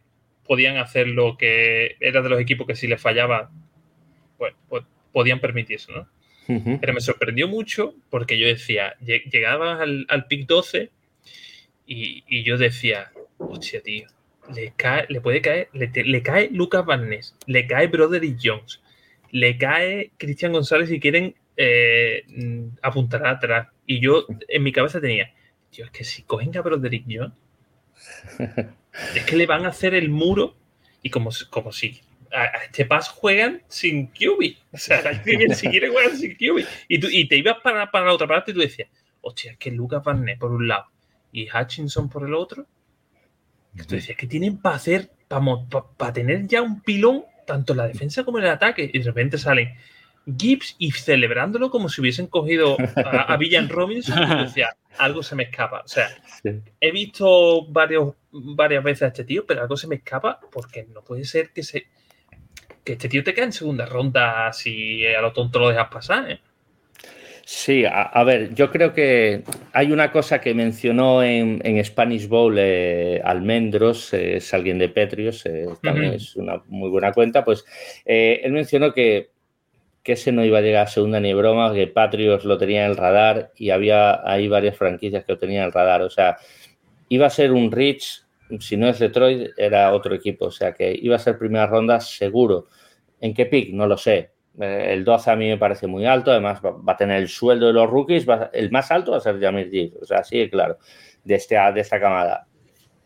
podían hacer lo que era de los equipos que si les fallaba, pues, pues podían permitirse, ¿no? Pero me sorprendió mucho porque yo decía, llegaba al, al pick 12 y, yo decía, hostia, tío, le, cae, le puede caer, le, cae Lucas Van Ness, le cae Broderick Jones, le cae Cristian González y quieren eh, apuntar atrás. Y yo en mi cabeza tenía, tío, es que si cogen a Broderick Jones, [laughs] es que le van a hacer el muro y como, como si a, este paso juegan sin QB. O sea, [laughs] si quieren juegan sin QB. Y, tú, y te ibas para, para la otra parte y tú decías, hostia, es que Lucas Van por un lado y Hutchinson por el otro. tú decías, que tienen para hacer, para, tener ya un pilón, tanto en la defensa como en el ataque? Y de repente salen Gibbs y celebrándolo como si hubiesen cogido a, [laughs] Villan Robinson. Y decía, algo se me escapa. O sea, he visto varios, varias veces a este tío, pero algo se me escapa porque no puede ser que se que este tío te quede en segunda ronda si a lo tonto lo dejas pasar. ¿eh? Sí, a, ver, yo creo que hay una cosa que mencionó en, Spanish Bowl eh, Almendros, es alguien de Petrios, eh, también es una muy buena cuenta, pues él mencionó que que ese no iba a llegar a segunda ni broma, que Patriots lo tenía en el radar y había ahí varias franquicias que lo tenían en el radar. O sea, iba a ser un Rich, si no es Detroit, era otro equipo. O sea, que iba a ser primera ronda seguro. ¿En qué pick? No lo sé. Eh, el 12 a mí me parece muy alto, además va, a tener el sueldo de los rookies, el más alto va a ser Jamir Gibbs, o sea, sí, claro, de, este, de esta camada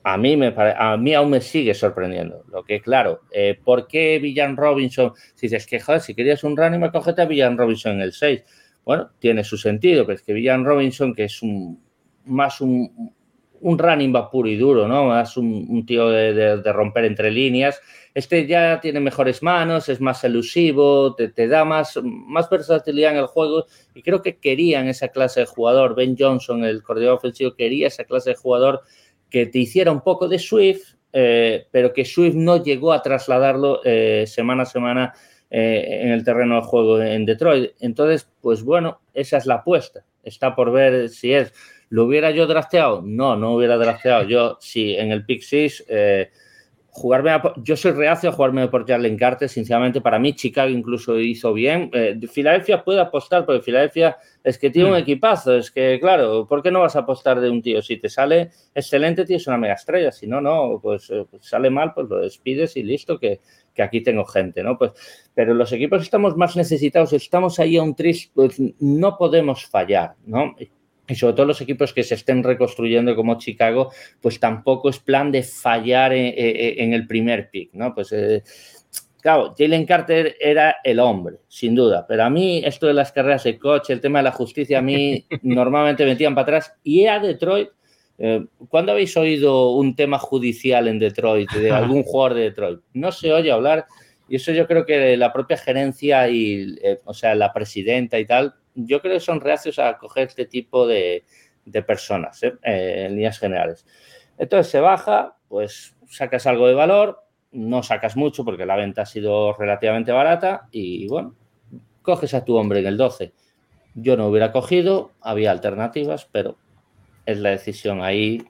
a mí, me a mí aún me sigue sorprendiendo. Lo que, claro, eh, ¿por qué Villan Robinson? Si dices que, joder, si querías un running, me cogete a Villan Robinson en el 6. Bueno, tiene su sentido, pero es que Villan Robinson, que es un más un, un running va puro y duro, ¿no? Más un, tío de, romper entre líneas. Este ya tiene mejores manos, es más elusivo, te, te, da más, más versatilidad en el juego y creo que querían esa clase de jugador. Ben Johnson, el coordinador ofensivo, quería esa clase de jugador que te hiciera un poco de Swift, eh, pero que Swift no llegó a trasladarlo eh, semana a semana eh, en el terreno de juego en Detroit. Entonces, pues bueno, esa es la apuesta. Está por ver si es. ¿Lo hubiera yo drafteado? No, no hubiera drafteado. Yo, si en el pick 6 jugarme yo soy reacio a jugarme por Jalen Carter, sinceramente, para mí Chicago incluso hizo bien. Eh, Filadelfia puede apostar, porque Filadelfia es que tiene un mm. equipazo, es que, claro, ¿por qué no vas a apostar de un tío? Si te sale excelente, tienes una mega estrella, si no, no, pues, eh, pues sale mal, pues lo despides y listo, que, que, aquí tengo gente, ¿no? Pues, pero los equipos estamos más necesitados, estamos ahí a un tris, pues no podemos fallar, ¿no? Y sobre todo los equipos que se estén reconstruyendo como Chicago, pues tampoco es plan de fallar en, el primer pick, ¿no? Pues eh, claro, Jalen Carter era el hombre, sin duda, pero a mí esto de las carreras de coche, el tema de la justicia, a mí [laughs] normalmente me metían para atrás y a Detroit. Eh, ¿Cuándo habéis oído un tema judicial en Detroit de algún [laughs] jugador de Detroit? No se oye hablar y eso yo creo que la propia gerencia y, eh, o sea, la presidenta y tal, yo creo que son reacios a coger este tipo de, personas ¿eh? Eh, en líneas generales. Entonces se baja, pues sacas algo de valor, no sacas mucho porque la venta ha sido relativamente barata y bueno, coges a tu hombre en el 12. Yo no hubiera cogido, había alternativas, pero es la decisión ahí.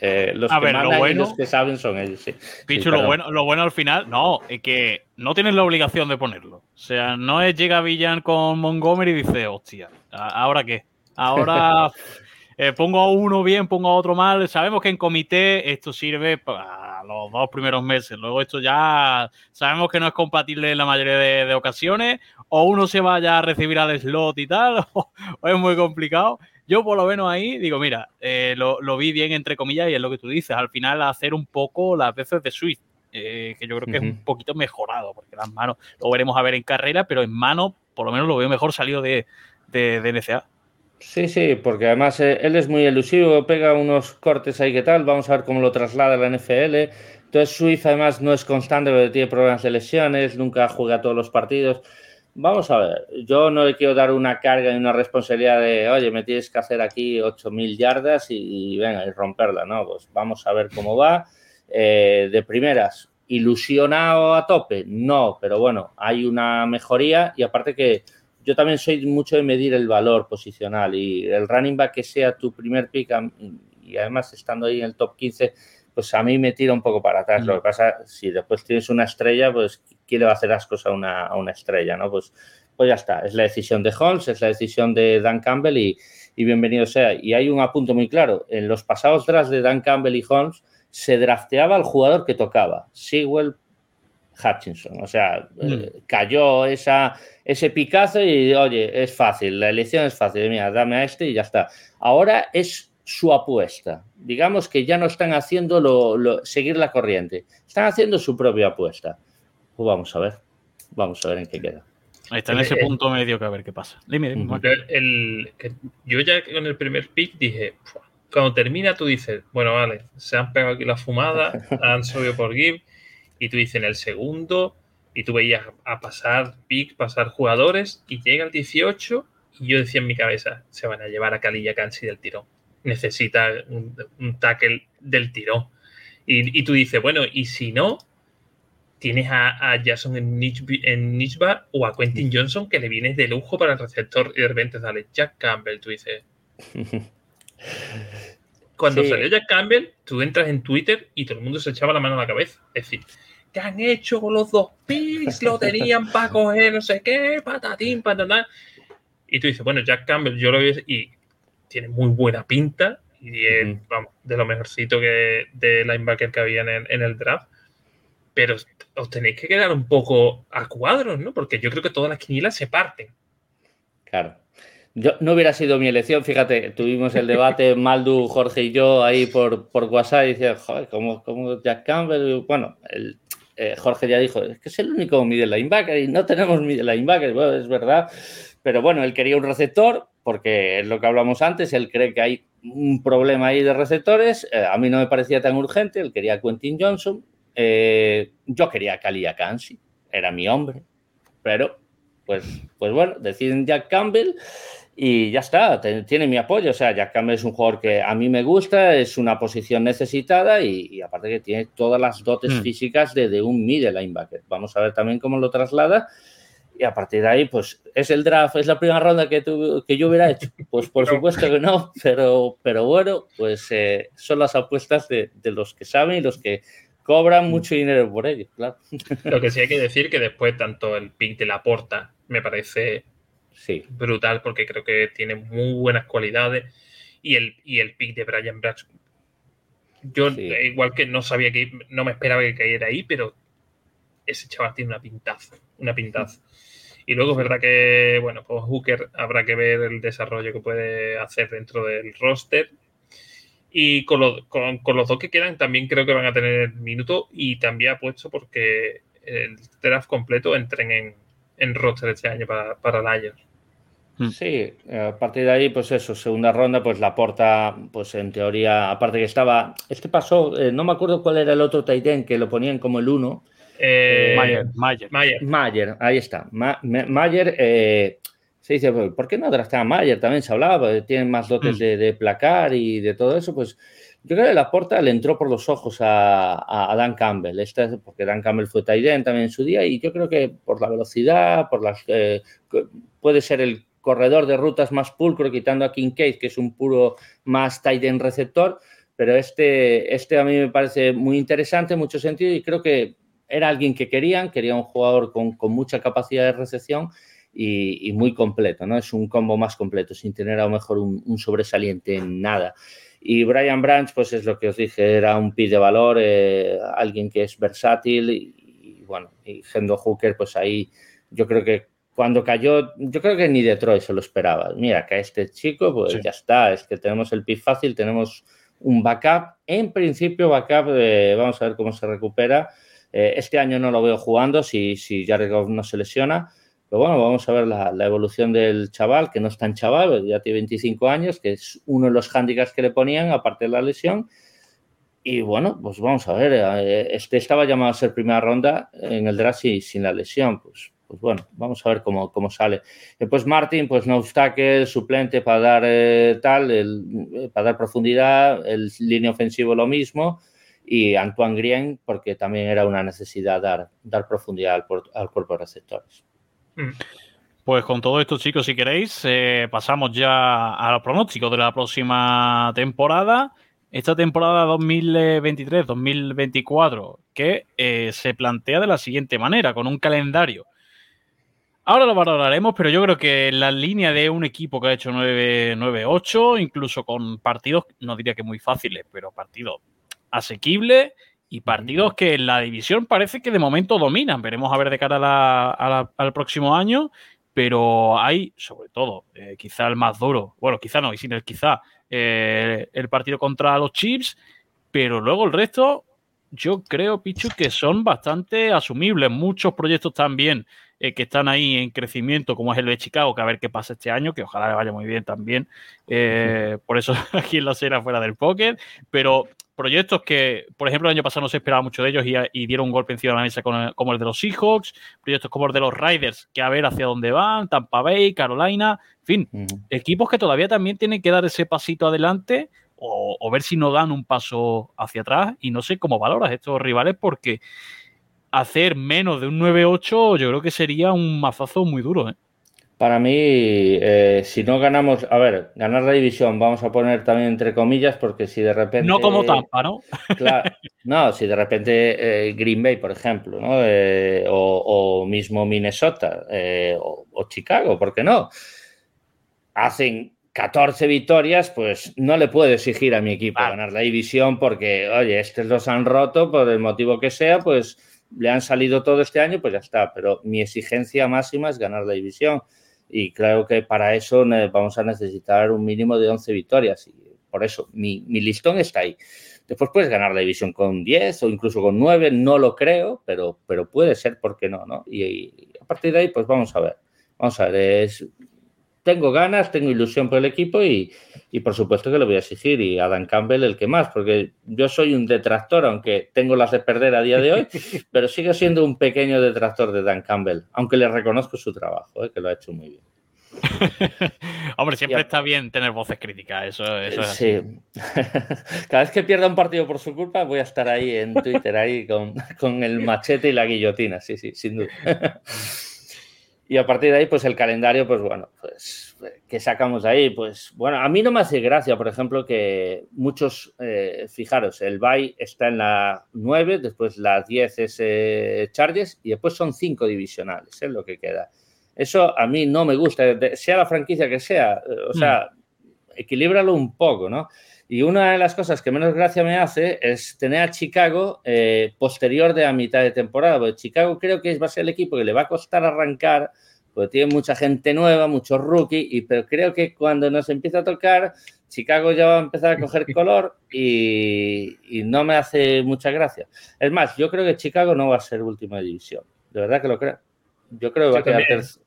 Eh, los, que los que saben son ellos. Sí. Pichu, lo, bueno, lo bueno al final, no, es que no tienes la obligación de ponerlo. O sea, no es llega Villan con Montgomery y dice, hostia, ¿ahora qué? Ahora [laughs] eh, pongo a uno bien, pongo a otro mal. Sabemos que en comité esto sirve para los dos primeros meses. Luego esto ya sabemos que no es compatible en la mayoría de, ocasiones. O uno se vaya a recibir al slot y tal, [laughs] o, es muy complicado. Yo por lo menos ahí digo, mira, eh, lo, lo, vi bien entre comillas y es lo que tú dices. Al final hacer un poco las veces de Swift eh, que yo creo que es un poquito mejorado, porque las manos lo veremos a ver en carrera, pero en mano por lo menos lo veo mejor salido de, de, NCA. Sí, sí, porque además eh, él es muy elusivo, pega unos cortes ahí que tal, vamos a ver cómo lo traslada la NFL. Entonces Swift además no es constante porque tiene problemas de lesiones, nunca juega todos los partidos. Vamos a ver, yo no le quiero dar una carga y una responsabilidad de, oye, me tienes que hacer aquí 8.000 yardas y, y, venga, y romperla, ¿no? Pues vamos a ver cómo va. Eh, de primeras, ilusionado a tope, no, pero bueno, hay una mejoría y aparte que yo también soy mucho de medir el valor posicional y el running back que sea tu primer pick y además estando ahí en el top 15, pues a mí me tira un poco para atrás. Lo que pasa, si después tienes una estrella, pues ¿quién le va a hacer ascos a una, a una estrella? ¿no? Pues, pues ya está, es la decisión de Holmes, es la decisión de Dan Campbell y, y bienvenido sea. Y hay un apunto muy claro, en los pasados tras de Dan Campbell y Holmes, se drafteaba al jugador que tocaba, Sewell Hutchinson. O sea, mm. eh, cayó esa, ese picazo y, oye, es fácil, la elección es fácil, mira, dame a este y ya está. Ahora es su apuesta. Digamos que ya no están haciendo lo, seguir la corriente, están haciendo su propia apuesta. Pues vamos a ver, vamos a ver en qué queda. Ahí está en ese eh, punto medio que a ver qué pasa. Dime, yo ya con el primer pick dije, cuando termina tú dices, bueno, vale, se han pegado aquí la fumada, [laughs] han subido por GIF, y tú dices en el segundo, y tú veías a pasar pick, pasar jugadores, y llega el 18, y yo decía en mi cabeza, se van a llevar a Kalilla Kansi del tirón. Necesita un, tackle del tirón. Y, tú dices, bueno, y si no, tienes a, Jason en, Nishba o a Quentin Johnson que le vienes de lujo para el receptor y de repente sale Jack Campbell, tú dices... [laughs] Cuando salió Jack Campbell, tú entras en Twitter y todo el mundo se echaba la mano a la cabeza. Es decir, ¿qué han hecho con los dos picks? Lo tenían para coger no sé qué, patatín, patatán. Y tú dices, bueno, Jack Campbell, yo lo vi y tiene muy buena pinta y es, vamos, de lo mejorcito que de linebacker que había en en el draft. Pero os tenéis que quedar un poco a cuadros, ¿no? Porque yo creo que todas las quinielas se parten. Claro. Yo, no hubiera sido mi elección, fíjate, tuvimos el debate [laughs] Maldu, Jorge y yo ahí por, por WhatsApp y decía, joder, ¿cómo, Jack Campbell? Bueno, eh, Jorge ya dijo, es que es el único middle linebacker y no tenemos middle linebacker, bueno, es verdad, pero bueno, él quería un receptor porque es lo que hablamos antes, él cree que hay un problema ahí de receptores, eh, a mí no me parecía tan urgente, él quería Quentin Johnson, eh, yo quería a Kalia Kansi, era mi hombre, pero pues, pues bueno, deciden Jack Campbell y ya está, tiene mi apoyo. O sea, Jack Campbell es un jugador que a mí me gusta, es una posición necesitada y, aparte que tiene todas las dotes hmm. físicas de, un middle linebacker. Vamos a ver también cómo lo traslada. Y a partir de ahí, pues es el draft, es la primera ronda que, que yo hubiera hecho. Pues por [laughs] supuesto que no, pero, pero bueno, pues eh, son las apuestas de, los que saben y los que cobran mucho dinero por ello, claro. [laughs] Lo que sí hay que decir que después tanto el pick de la porta me parece sí. brutal porque creo que tiene muy buenas cualidades y el, y el pick de Brian Brax. Yo igual que no sabía que no me esperaba que cayera ahí, pero ese chaval tiene una pintaza, una pintaza. [laughs] Y luego es verdad que, bueno, pues Hooker habrá que ver el desarrollo que puede hacer dentro del roster. Y con, con, los dos que quedan también creo que van a tener minuto y también apuesto porque el draft completo entren en, en roster este año para, para Lions. Hmm. Sí, a partir de ahí, pues eso, segunda ronda, pues la porta, pues en teoría, aparte que estaba, este pasó, eh, no me acuerdo cuál era el otro Titan que lo ponían como el uno, eh, Mayer, Mayer. Mayer. ahí está. Mayer, eh, se dice, ¿por qué no a Mayer? También se hablaba, tienen más dotes mm. de, placar y de todo eso, pues yo creo que la porta le entró por los ojos a, Dan Campbell, este, porque Dan Campbell fue Tyden también en su día y yo creo que por la velocidad, por las eh, puede ser el corredor de rutas más pulcro, quitando a Kincaid, que es un puro más Tyden receptor, pero este, este a mí me parece muy interesante en mucho sentido y creo que era alguien que querían, quería un jugador con, mucha capacidad de recepción y, muy completo, ¿no? Es un combo más completo, sin tener a lo mejor un, sobresaliente en nada. Y Brian Branch, pues es lo que os dije, era un pi de valor, eh, alguien que es versátil y, bueno, y Hendo Hooker, pues ahí yo creo que cuando cayó, yo creo que ni Detroit se lo esperaba. Mira, que a este chico, pues ya está, es que tenemos el pi fácil, tenemos un backup. En principio, backup, eh, vamos a ver cómo se recupera. Eh, este año no lo veo jugando si, si Jared Goff no se lesiona. Pero bueno, vamos a ver la, evolución del chaval, que no es tan chaval, ya tiene 25 años, que es uno de los hándicaps que le ponían, aparte de la lesión. Y bueno, pues vamos a ver, eh, este estaba llamado a ser primera ronda en el draft sin la lesión. Pues, pues bueno, vamos a ver cómo, cómo sale. Después Martin, pues no obstáculo, suplente para dar eh, tal, el, para dar profundidad, el línea ofensivo lo mismo y Antoine Grien, porque también era una necesidad dar, dar profundidad al, cuerpo de receptores. Mm. Pues con todo esto, chicos, si queréis, eh, pasamos ya a los pronósticos de la próxima temporada. Esta temporada 2023-2024, que eh, se plantea de la siguiente manera, con un calendario. Ahora lo valoraremos, pero yo creo que la línea de un equipo que ha hecho 9-8, incluso con partidos, no diría que muy fáciles, pero partidos asequible y partidos que en la división parece que de momento dominan. Veremos a ver de cara al próximo año, pero hay, sobre todo, eh, quizá el más duro, bueno, quizá no, y sin el quizá, eh, el partido contra los Chips, pero luego el resto, yo creo, Pichu, que son bastante asumibles. Muchos proyectos también eh, que están ahí en crecimiento, como es el de Chicago, que a ver qué pasa este año, que ojalá le vaya muy bien también. por eso [laughs] aquí en la serie fuera del póker, pero proyectos que, por ejemplo, el año pasado no se esperaba mucho de ellos y, dieron un golpe encima de la mesa como el de los Seahawks, proyectos como el de los Riders, que a ver hacia dónde van, Tampa Bay, Carolina, en fin, equipos que todavía también tienen que dar ese pasito adelante o, ver si no dan un paso hacia atrás y no sé cómo valoras estos rivales porque hacer menos de un 9-8 yo creo que sería un mazazo muy duro. ¿eh? Para mí, eh, si no ganamos, a ver, ganar la división, vamos a poner también entre comillas, porque si de repente. No como Tampa, ¿no? [laughs] Claro, no, si de repente eh, Green Bay, por ejemplo, ¿no? Eh, o, mismo Minnesota o, Chicago, ¿por qué no? Hacen 14 victorias, pues no le puedo exigir a mi equipo ganar la división porque, oye, estos los han roto por el motivo que sea, pues le han salido todo este año, pues ya está. Pero mi exigencia máxima es ganar la división y creo que para eso vamos a necesitar un mínimo de 11 victorias y por eso mi, listón está ahí. Después puedes ganar la división con 10 o incluso con 9, no lo creo, pero, pero puede ser, ¿por qué no? no? Y, a partir de ahí, pues vamos a ver. Vamos a ver, es, tengo ganas, tengo ilusión por el equipo y, y, por supuesto que lo voy a exigir. Y Adam Campbell el que más, porque yo soy un detractor, aunque tengo las de perder a día de hoy, [laughs] pero sigo siendo un pequeño detractor de Dan Campbell, aunque le reconozco su trabajo, eh, que lo ha hecho muy bien. [laughs] Hombre, siempre está bien tener voces críticas, eso, eso es Sí. [laughs] Cada vez que pierda un partido por su culpa, voy a estar ahí en Twitter, ahí con, con el machete y la guillotina, sí, sí, sin duda. Y a partir de ahí, pues el calendario, pues bueno, pues ¿qué sacamos de ahí? Pues bueno, a mí no me hace gracia, por ejemplo, que muchos, eh, fijaros, el Bay está en la 9, después la 10 es eh, Charges y después son 5 divisionales, es lo que queda. Eso a mí no me gusta, sea la franquicia que sea, o sea, mm. equilíbralo un poco, ¿no? Y una de las cosas que menos gracia me hace es tener a Chicago eh, posterior de a mitad de temporada, porque Chicago creo que va a ser el equipo que le va a costar arrancar, porque tiene mucha gente nueva, muchos rookies, y, pero creo que cuando nos empieza a tocar, Chicago ya va a empezar a coger [laughs] color y, no me hace mucha gracia. Es más, yo creo que Chicago no va a ser última división, de verdad que lo creo. Yo creo que va a quedar tercero.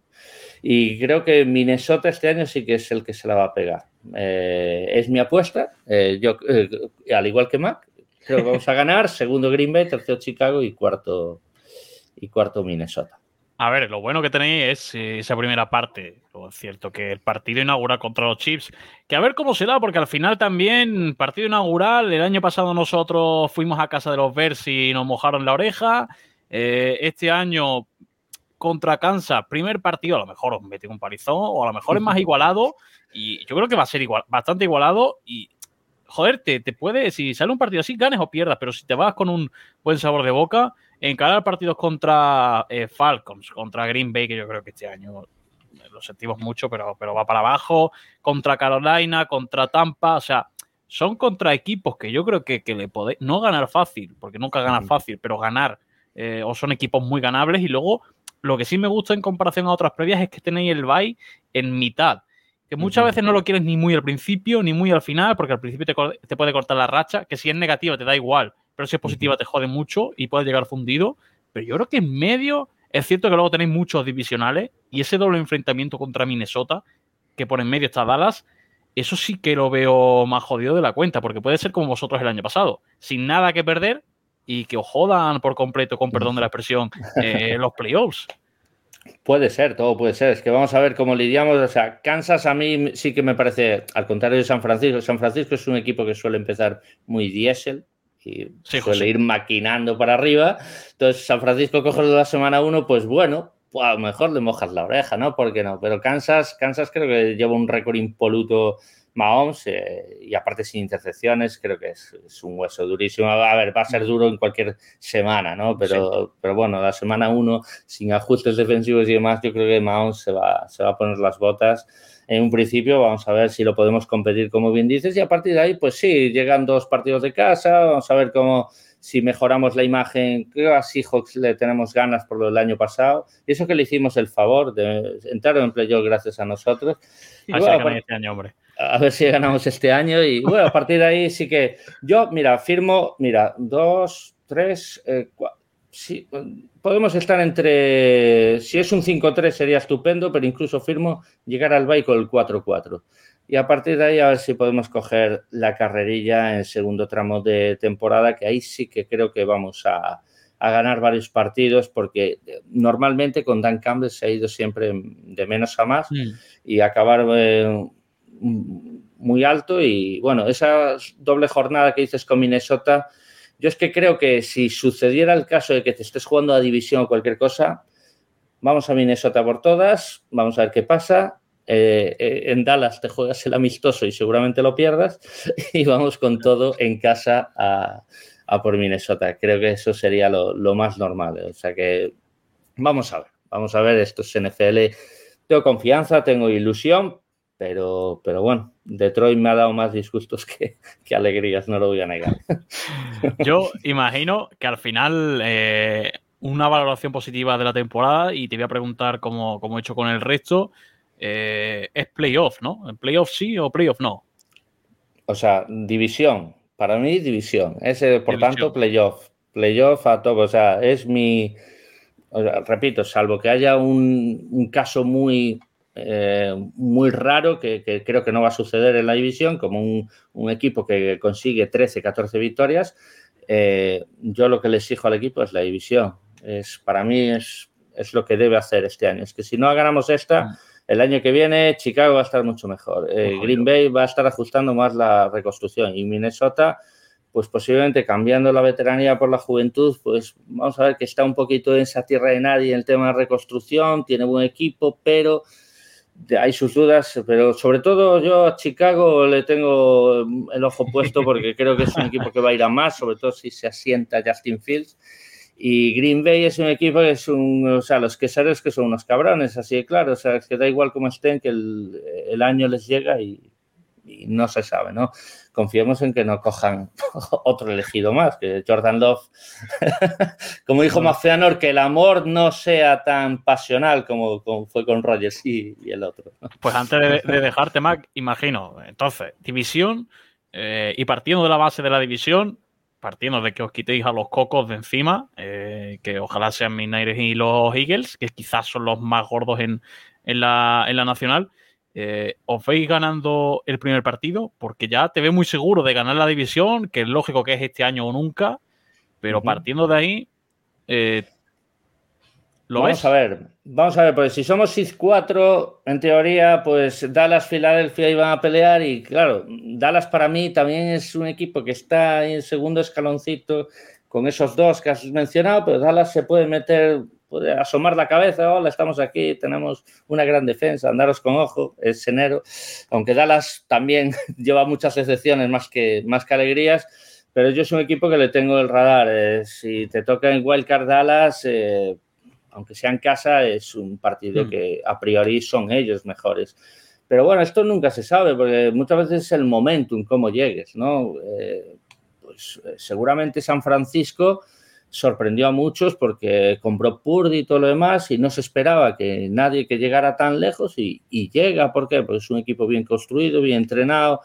Y creo que Minnesota este año sí que es el que se la va a pegar. Eh, es mi apuesta. Eh, yo, eh, al igual que Mac, creo que vamos a ganar. [laughs] Segundo Green Bay, tercero Chicago y cuarto, y cuarto Minnesota. A ver, lo bueno que tenéis es esa primera parte. Lo cierto que el partido inaugural contra los Chips, que a ver cómo se da, porque al final también, partido inaugural, el año pasado nosotros fuimos a casa de los Bears y nos mojaron la oreja. este año contra Kansas, primer partido, a lo mejor os mete un palizón, o a lo mejor es más igualado, y yo creo que va a ser igual, bastante igualado, y joder, te, puede, si sale un partido así, ganes o pierdas, pero si te vas con un buen sabor de boca, encarar partidos contra eh, Falcons, contra Green Bay, que yo creo que este año lo sentimos mucho, pero, pero va para abajo, contra Carolina, contra Tampa, o sea, son contra equipos que yo creo que, le podéis, no ganar fácil, porque nunca ganas fácil, pero ganar, eh, o son equipos muy ganables y luego lo que sí me gusta en comparación a otras previas es que tenéis el bye en mitad. Que muchas veces no lo quieres ni muy al principio ni muy al final, porque al principio te, puede cortar la racha, que si es negativa te da igual, pero si es positiva te jode mucho y puedes llegar fundido. Pero yo creo que en medio es cierto que luego tenéis muchos divisionales y ese doble enfrentamiento contra Minnesota, que por en medio está Dallas, eso sí que lo veo más jodido de la cuenta, porque puede ser como vosotros el año pasado, sin nada que perder, y que os jodan por completo, con perdón de la expresión, [laughs] eh, los playoffs. Puede ser, todo puede ser. Es que vamos a ver cómo lidiamos. O sea, Kansas a mí sí que me parece, al contrario de San Francisco, San Francisco es un equipo que suele empezar muy diésel y suele ir maquinando para arriba. Entonces, San Francisco coge la semana uno, pues bueno, pues a lo mejor le mojas la oreja, ¿no? ¿Por qué no? Pero Kansas, Kansas creo que lleva un récord impoluto Mahomes eh, y aparte sin intercepciones, creo que es, un hueso durísimo. A ver, va a ser duro en cualquier semana, ¿no? Pero, pero bueno, la semana uno, sin ajustes defensivos y demás, yo creo que Mahomes se va, se va a poner las botas. En un principio, vamos a ver si lo podemos competir, como bien dices, y a partir de ahí, pues sí, llegan dos partidos de casa, vamos a ver cómo si mejoramos la imagen, creo que a Seahawks le tenemos ganas por lo del año pasado. Y eso que le hicimos el favor de entrar en playoff gracias a nosotros. Y bueno, este año, hombre a ver si ganamos este año. Y bueno, a partir de ahí sí que yo, mira, firmo, mira, dos, tres, eh, cuatro. Sí, podemos estar entre, si es un 5-3 sería estupendo, pero incluso firmo llegar al bye con el 4-4. Y a partir de ahí a ver si podemos coger la carrerilla en segundo tramo de temporada, que ahí sí que creo que vamos a, a ganar varios partidos, porque normalmente con Dan Campbell se ha ido siempre de menos a más mm. y acabar eh, muy alto y bueno, esa doble jornada que dices con Minnesota, yo es que creo que si sucediera el caso de que te estés jugando a división o cualquier cosa, vamos a Minnesota por todas, vamos a ver qué pasa. Eh, eh, en Dallas te juegas el amistoso y seguramente lo pierdas [laughs] y vamos con todo en casa a, por Minnesota. Creo que eso sería lo, más normal. O sea que vamos a ver, vamos a ver, esto es NFL. Tengo confianza, tengo ilusión, pero, pero bueno, Detroit me ha dado más disgustos que, alegrías, no lo voy a negar. [laughs] Yo imagino que al final eh, una valoración positiva de la temporada, y te voy a preguntar cómo, he hecho con el resto, eh, es playoff, ¿no? ¿Playoff sí o playoff no? O sea, división. Para mí, división. Es, por tanto, playoff. Playoff a todo. O sea, es mi. repito, salvo que haya un caso muy eh, muy raro que, creo que no va a suceder en la división, como un, equipo que consigue 13, 14 victorias. Eh, yo lo que le exijo al equipo es la división. Es, para mí es, es lo que debe hacer este año. Es que si no ganamos esta, mm. El año que viene Chicago va a estar mucho mejor. Eh, Green Bay va a estar ajustando más la reconstrucción y Minnesota pues posiblemente cambiando la veteranía por la juventud, pues vamos a ver que está un poquito en esa tierra de nadie en el tema de reconstrucción, tiene buen equipo, pero hay sus dudas, pero sobre todo yo a Chicago le tengo el ojo puesto porque creo que es un equipo que va a ir a más, sobre todo si se asienta Justin Fields. Y Green Bay es un equipo que es un, o sea, los quesares que son unos cabrones, así de claro, o sea, es que da igual cómo estén, que el, el año les llega y, y no se sabe, ¿no? Confiemos en que no cojan [laughs] otro elegido más, que Jordan Love, [laughs] como dijo Mafianor, que el amor no sea tan pasional como, fue con Rogers y, el otro. Pues antes de, dejarte, Mac, imagino, entonces, división eh, y partiendo de la base de la división, partiendo de que os quitéis a los cocos de encima, eh, que ojalá sean Miners y los Eagles, que quizás son los más gordos en, en, la, en la nacional, eh, ¿Os veis ganando el primer partido? Porque ya te ve muy seguro de ganar la división, que es lógico que es este año o nunca, pero partiendo de ahí, eh, ¿lo vamos a ver, vamos a ver, pues si somos 6-4, en teoría, pues Dallas, Filadelfia iban a pelear y claro, Dallas para mí también es un equipo que está en segundo escaloncito con esos dos que has mencionado, pero Dallas se puede meter puede asomar la cabeza, hola, estamos aquí, tenemos una gran defensa, andaros con ojo, es enero, aunque Dallas también [laughs] lleva muchas excepciones más que, más que alegrías, pero yo soy un equipo que le tengo el radar, eh, si te toca en Wildcard Dallas, eh, aunque sea en casa, es un partido hmm. que a priori son ellos mejores. Pero bueno, esto nunca se sabe, porque muchas veces es el momentum, cómo llegues, ¿no? Eh, pues seguramente San Francisco sorprendió a muchos porque compró Purdy y todo lo demás y no se esperaba que nadie que llegara tan lejos y, llega, ¿por qué? Porque es un equipo bien construido, bien entrenado.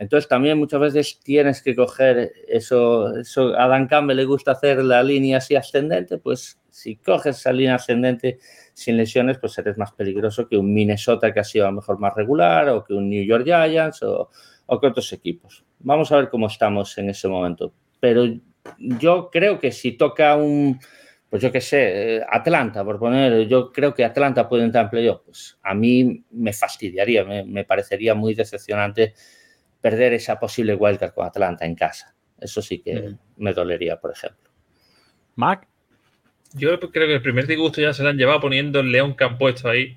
Entonces también muchas veces tienes que coger eso, eso a Dan Campbell le gusta hacer la línea así ascendente, pues si coges esa línea ascendente sin lesiones, pues eres más peligroso que un Minnesota que ha sido a lo mejor más regular o que un New York Giants o, o que otros equipos. Vamos a ver cómo estamos en ese momento. Pero yo creo que si toca un, pues yo qué sé, eh, Atlanta, por poner, yo creo que Atlanta puede entrar en playoff, pues a mí me fastidiaría, me, parecería muy decepcionante perder esa posible wildcard con Atlanta en casa. Eso sí que me dolería, por ejemplo. Mac. Yo creo que el primer disgusto ya se lo han llevado poniendo el león que han puesto ahí.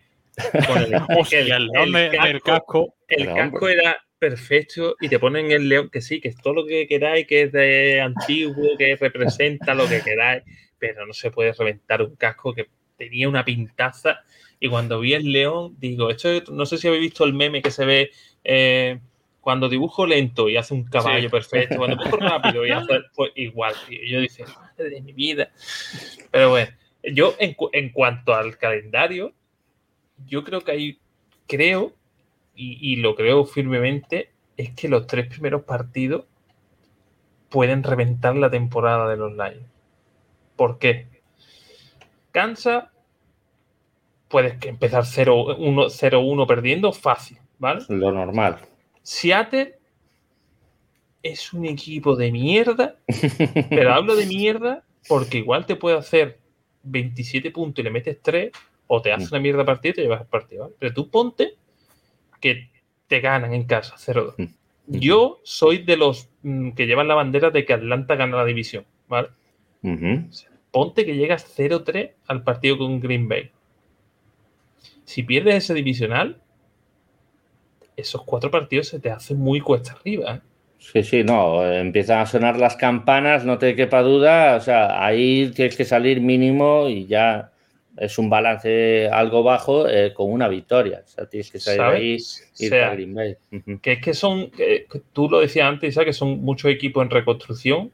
Con el, [laughs] el, casco. El casco era perfecto y te ponen el león, que sí, que es todo lo que queráis, que es de antiguo, que representa lo que queráis, pero no se puede reventar un casco que tenía una pintaza. Y cuando vi el león, digo, esto no sé si habéis visto el meme que se ve eh, cuando dibujo lento y hace un caballo perfecto, cuando dibujo [laughs] rápido y hace pues, igual. Y yo dije, madre de mi vida. Pero bueno, yo en, en cuanto al calendario, yo creo que hay, creo y, lo creo firmemente, es que los tres primeros partidos pueden reventar la temporada de los Lions. ¿Por qué? Kansas puedes empezar 0-1 perdiendo fácil, ¿vale? Lo normal. Seattle es un equipo de mierda, pero [laughs] hablo de mierda porque igual te puede hacer 27 puntos y le metes 3 o te hace mm. una mierda partido y te llevas el partido, ¿vale? Pero tú ponte que te ganan en casa, 0-2. Mm. Yo soy de los mm, que llevan la bandera de que Atlanta gana la división, ¿vale? ponte que llegas 0-3 al partido con Green Bay. Si pierdes ese divisional, esos cuatro partidos se te hacen muy cuesta arriba. ¿eh? Sí, sí, no, empiezan a sonar las campanas, no te quepa duda, o sea, ahí tienes que salir mínimo y ya es un balance algo bajo eh, con una victoria. O sea, tienes que salir ahí y Green Bay. Que es que son, tú lo decías antes, que son muchos equipos en reconstrucción,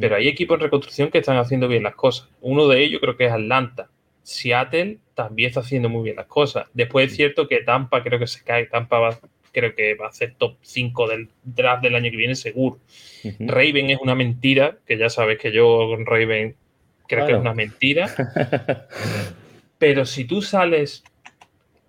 pero hay equipos en reconstrucción que están haciendo bien las cosas. Uno de ellos creo que es Atlanta. Seattle también está haciendo muy bien las cosas. Después es cierto que Tampa creo que se cae. Tampa va, creo que va a ser top 5 del draft del año que viene seguro. Raven es una mentira, que ya sabes que yo con Raven creo que es una mentira. [laughs] Pero si tú sales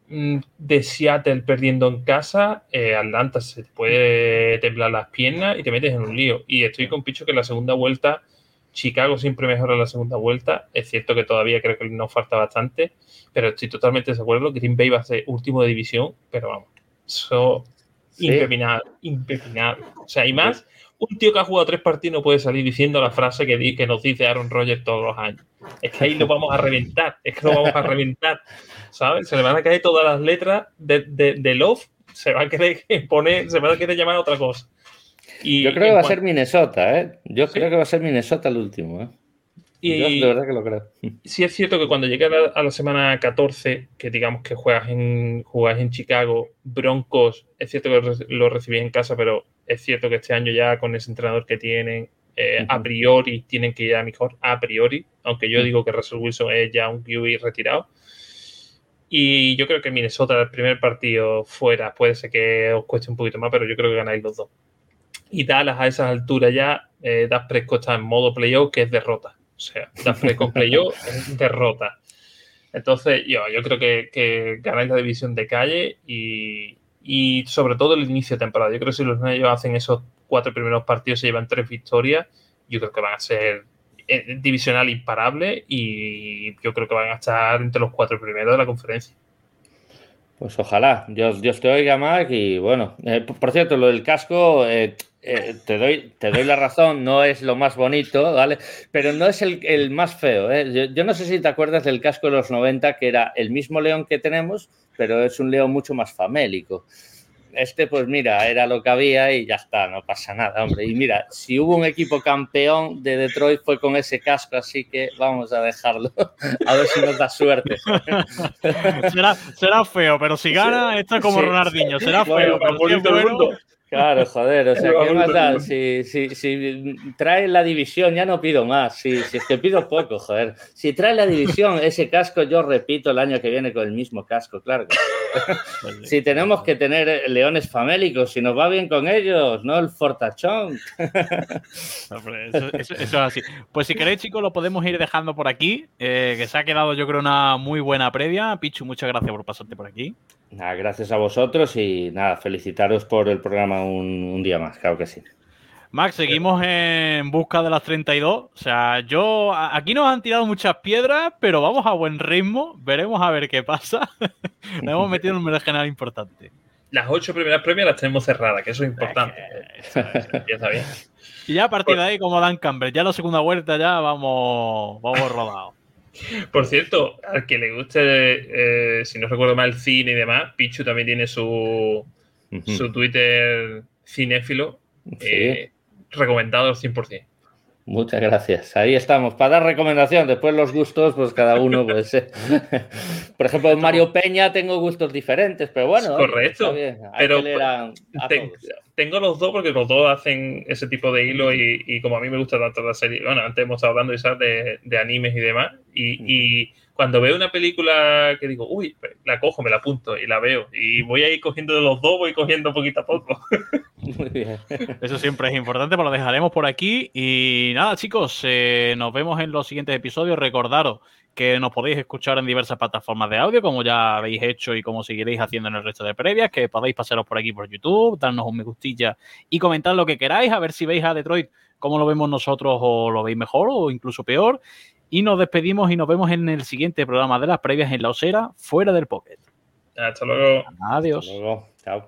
mm, de Seattle perdiendo en casa, eh, Atlanta se puede temblar las piernas y te metes en un lío. Y estoy con Picho que la segunda vuelta, Chicago siempre mejora la segunda vuelta. Es cierto que todavía creo que nos falta bastante, pero estoy totalmente de acuerdo. Green Bay va a ser último de división, pero vamos, eso impepinable, impepinable. O sea, y más un tío que ha jugado tres partidos no puede salir diciendo la frase que, que nos dice Aaron Rodgers todos los años. Es que ahí lo vamos a reventar, es que lo vamos a reventar, ¿sabes? Se le van a caer todas las letras de, de, Love, se va a querer [laughs] poner, se va a querer llamar a otra cosa. Y, Yo creo que va a ser Minnesota, ¿eh? Yo creo que va a ser Minnesota el último, ¿eh? Y de verdad que lo creo. [laughs] Sí es cierto que cuando llegue a la, semana 14, que digamos que juegas en, juegas en Chicago, Broncos, es cierto que lo recibís en casa, pero es cierto que este año ya con ese entrenador que tienen, eh, a priori tienen que ir a mejor, a priori, aunque yo digo que Russell Wilson es ya un QB retirado. Y yo creo que Minnesota, el primer partido fuera, puede ser que os cueste un poquito más, pero yo creo que ganáis los dos. Y Dallas a esas alturas ya, eh, Das Prescott está en modo playoff, que es derrota. O sea, la con playoff es derrota. Entonces, yo, yo creo que, que ganáis la división de calle y, y, sobre todo el inicio de temporada. Yo creo que si los ellos hacen esos cuatro primeros partidos se llevan tres victorias, yo creo que van a ser eh, divisional imparable y yo creo que van a estar entre los cuatro primeros de la conferencia. Pues ojalá, Dios, Dios te oiga, Mac. Y bueno, eh, por cierto, lo del casco, eh, eh, te, doy, te doy la razón, no es lo más bonito, ¿vale? Pero no es el, más feo. ¿eh? Yo, no sé si te acuerdas del casco de los 90, que era el mismo león que tenemos, pero es un león mucho más famélico. Este, pues mira, era lo que había y ya está, no pasa nada, hombre. Y mira, si hubo un equipo campeón de Detroit fue con ese casco, así que vamos a dejarlo. [laughs] A ver si nos da suerte. será, feo, pero si gana, esto es como Ronaldinho, será feo, pero si Claro, joder, o [laughs] sea, ¿qué más da? Si, si, si, trae la división, ya no pido más. Si, si es que pido poco, joder. Si trae la división, [laughs] ese casco, yo repito el año que viene con el mismo casco, claro. [laughs] Si tenemos que tener leones famélicos, si nos va bien con ellos, no el fortachón. Eso, es así. Pues si queréis, chicos, lo podemos ir dejando por aquí, eh, que se ha quedado, yo creo, una muy buena previa. Pichu, muchas gracias por pasarte por aquí. Nada, gracias a vosotros y nada, felicitaros por el programa un, día más, claro que sí. Max, seguimos en busca de las 32. O sea, yo. Aquí nos han tirado muchas piedras, pero vamos a buen ritmo. Veremos a ver qué pasa. [laughs] nos hemos metido en un general importante. Las ocho primeras premias las tenemos cerradas, que eso es importante. ya está bien. Y ya a partir de ahí, como Dan Campbell, ya la segunda vuelta ya vamos, vamos rodados. Por cierto, al que le guste, eh, si no recuerdo mal, el cine y demás, Pichu también tiene su, su Twitter cinéfilo eh, recomendado al 100%. Muchas gracias. Ahí estamos. Para dar recomendación, después los gustos, pues cada uno, pues. Eh. [laughs] Por ejemplo, en Mario Peña tengo gustos diferentes, pero bueno. Correcto. pero tengo los dos porque los dos hacen ese tipo de hilo y, como a mí me gusta tanto la serie. Bueno, antes hemos estado hablando de, de animes y demás. y cuando veo una película que digo, uy, la cojo, me la apunto y la veo. Y voy a ir cogiendo de los dos, voy cogiendo poquito a poco. [laughs] Muy bien. Eso siempre es importante, pues lo dejaremos por aquí. Y nada, chicos, eh, nos vemos en los siguientes episodios. Recordaros que nos podéis escuchar en diversas plataformas de audio, como ya habéis hecho y como seguiréis haciendo en el resto de previas, que podéis pasaros por aquí por YouTube, darnos un me gustilla y comentar lo que queráis, a ver si veis a Detroit como lo vemos nosotros o lo veis mejor o incluso peor. Y nos despedimos y nos vemos en el siguiente programa de las previas en la osera, fuera del pocket. Hasta luego. Adiós. Hasta luego. Chao.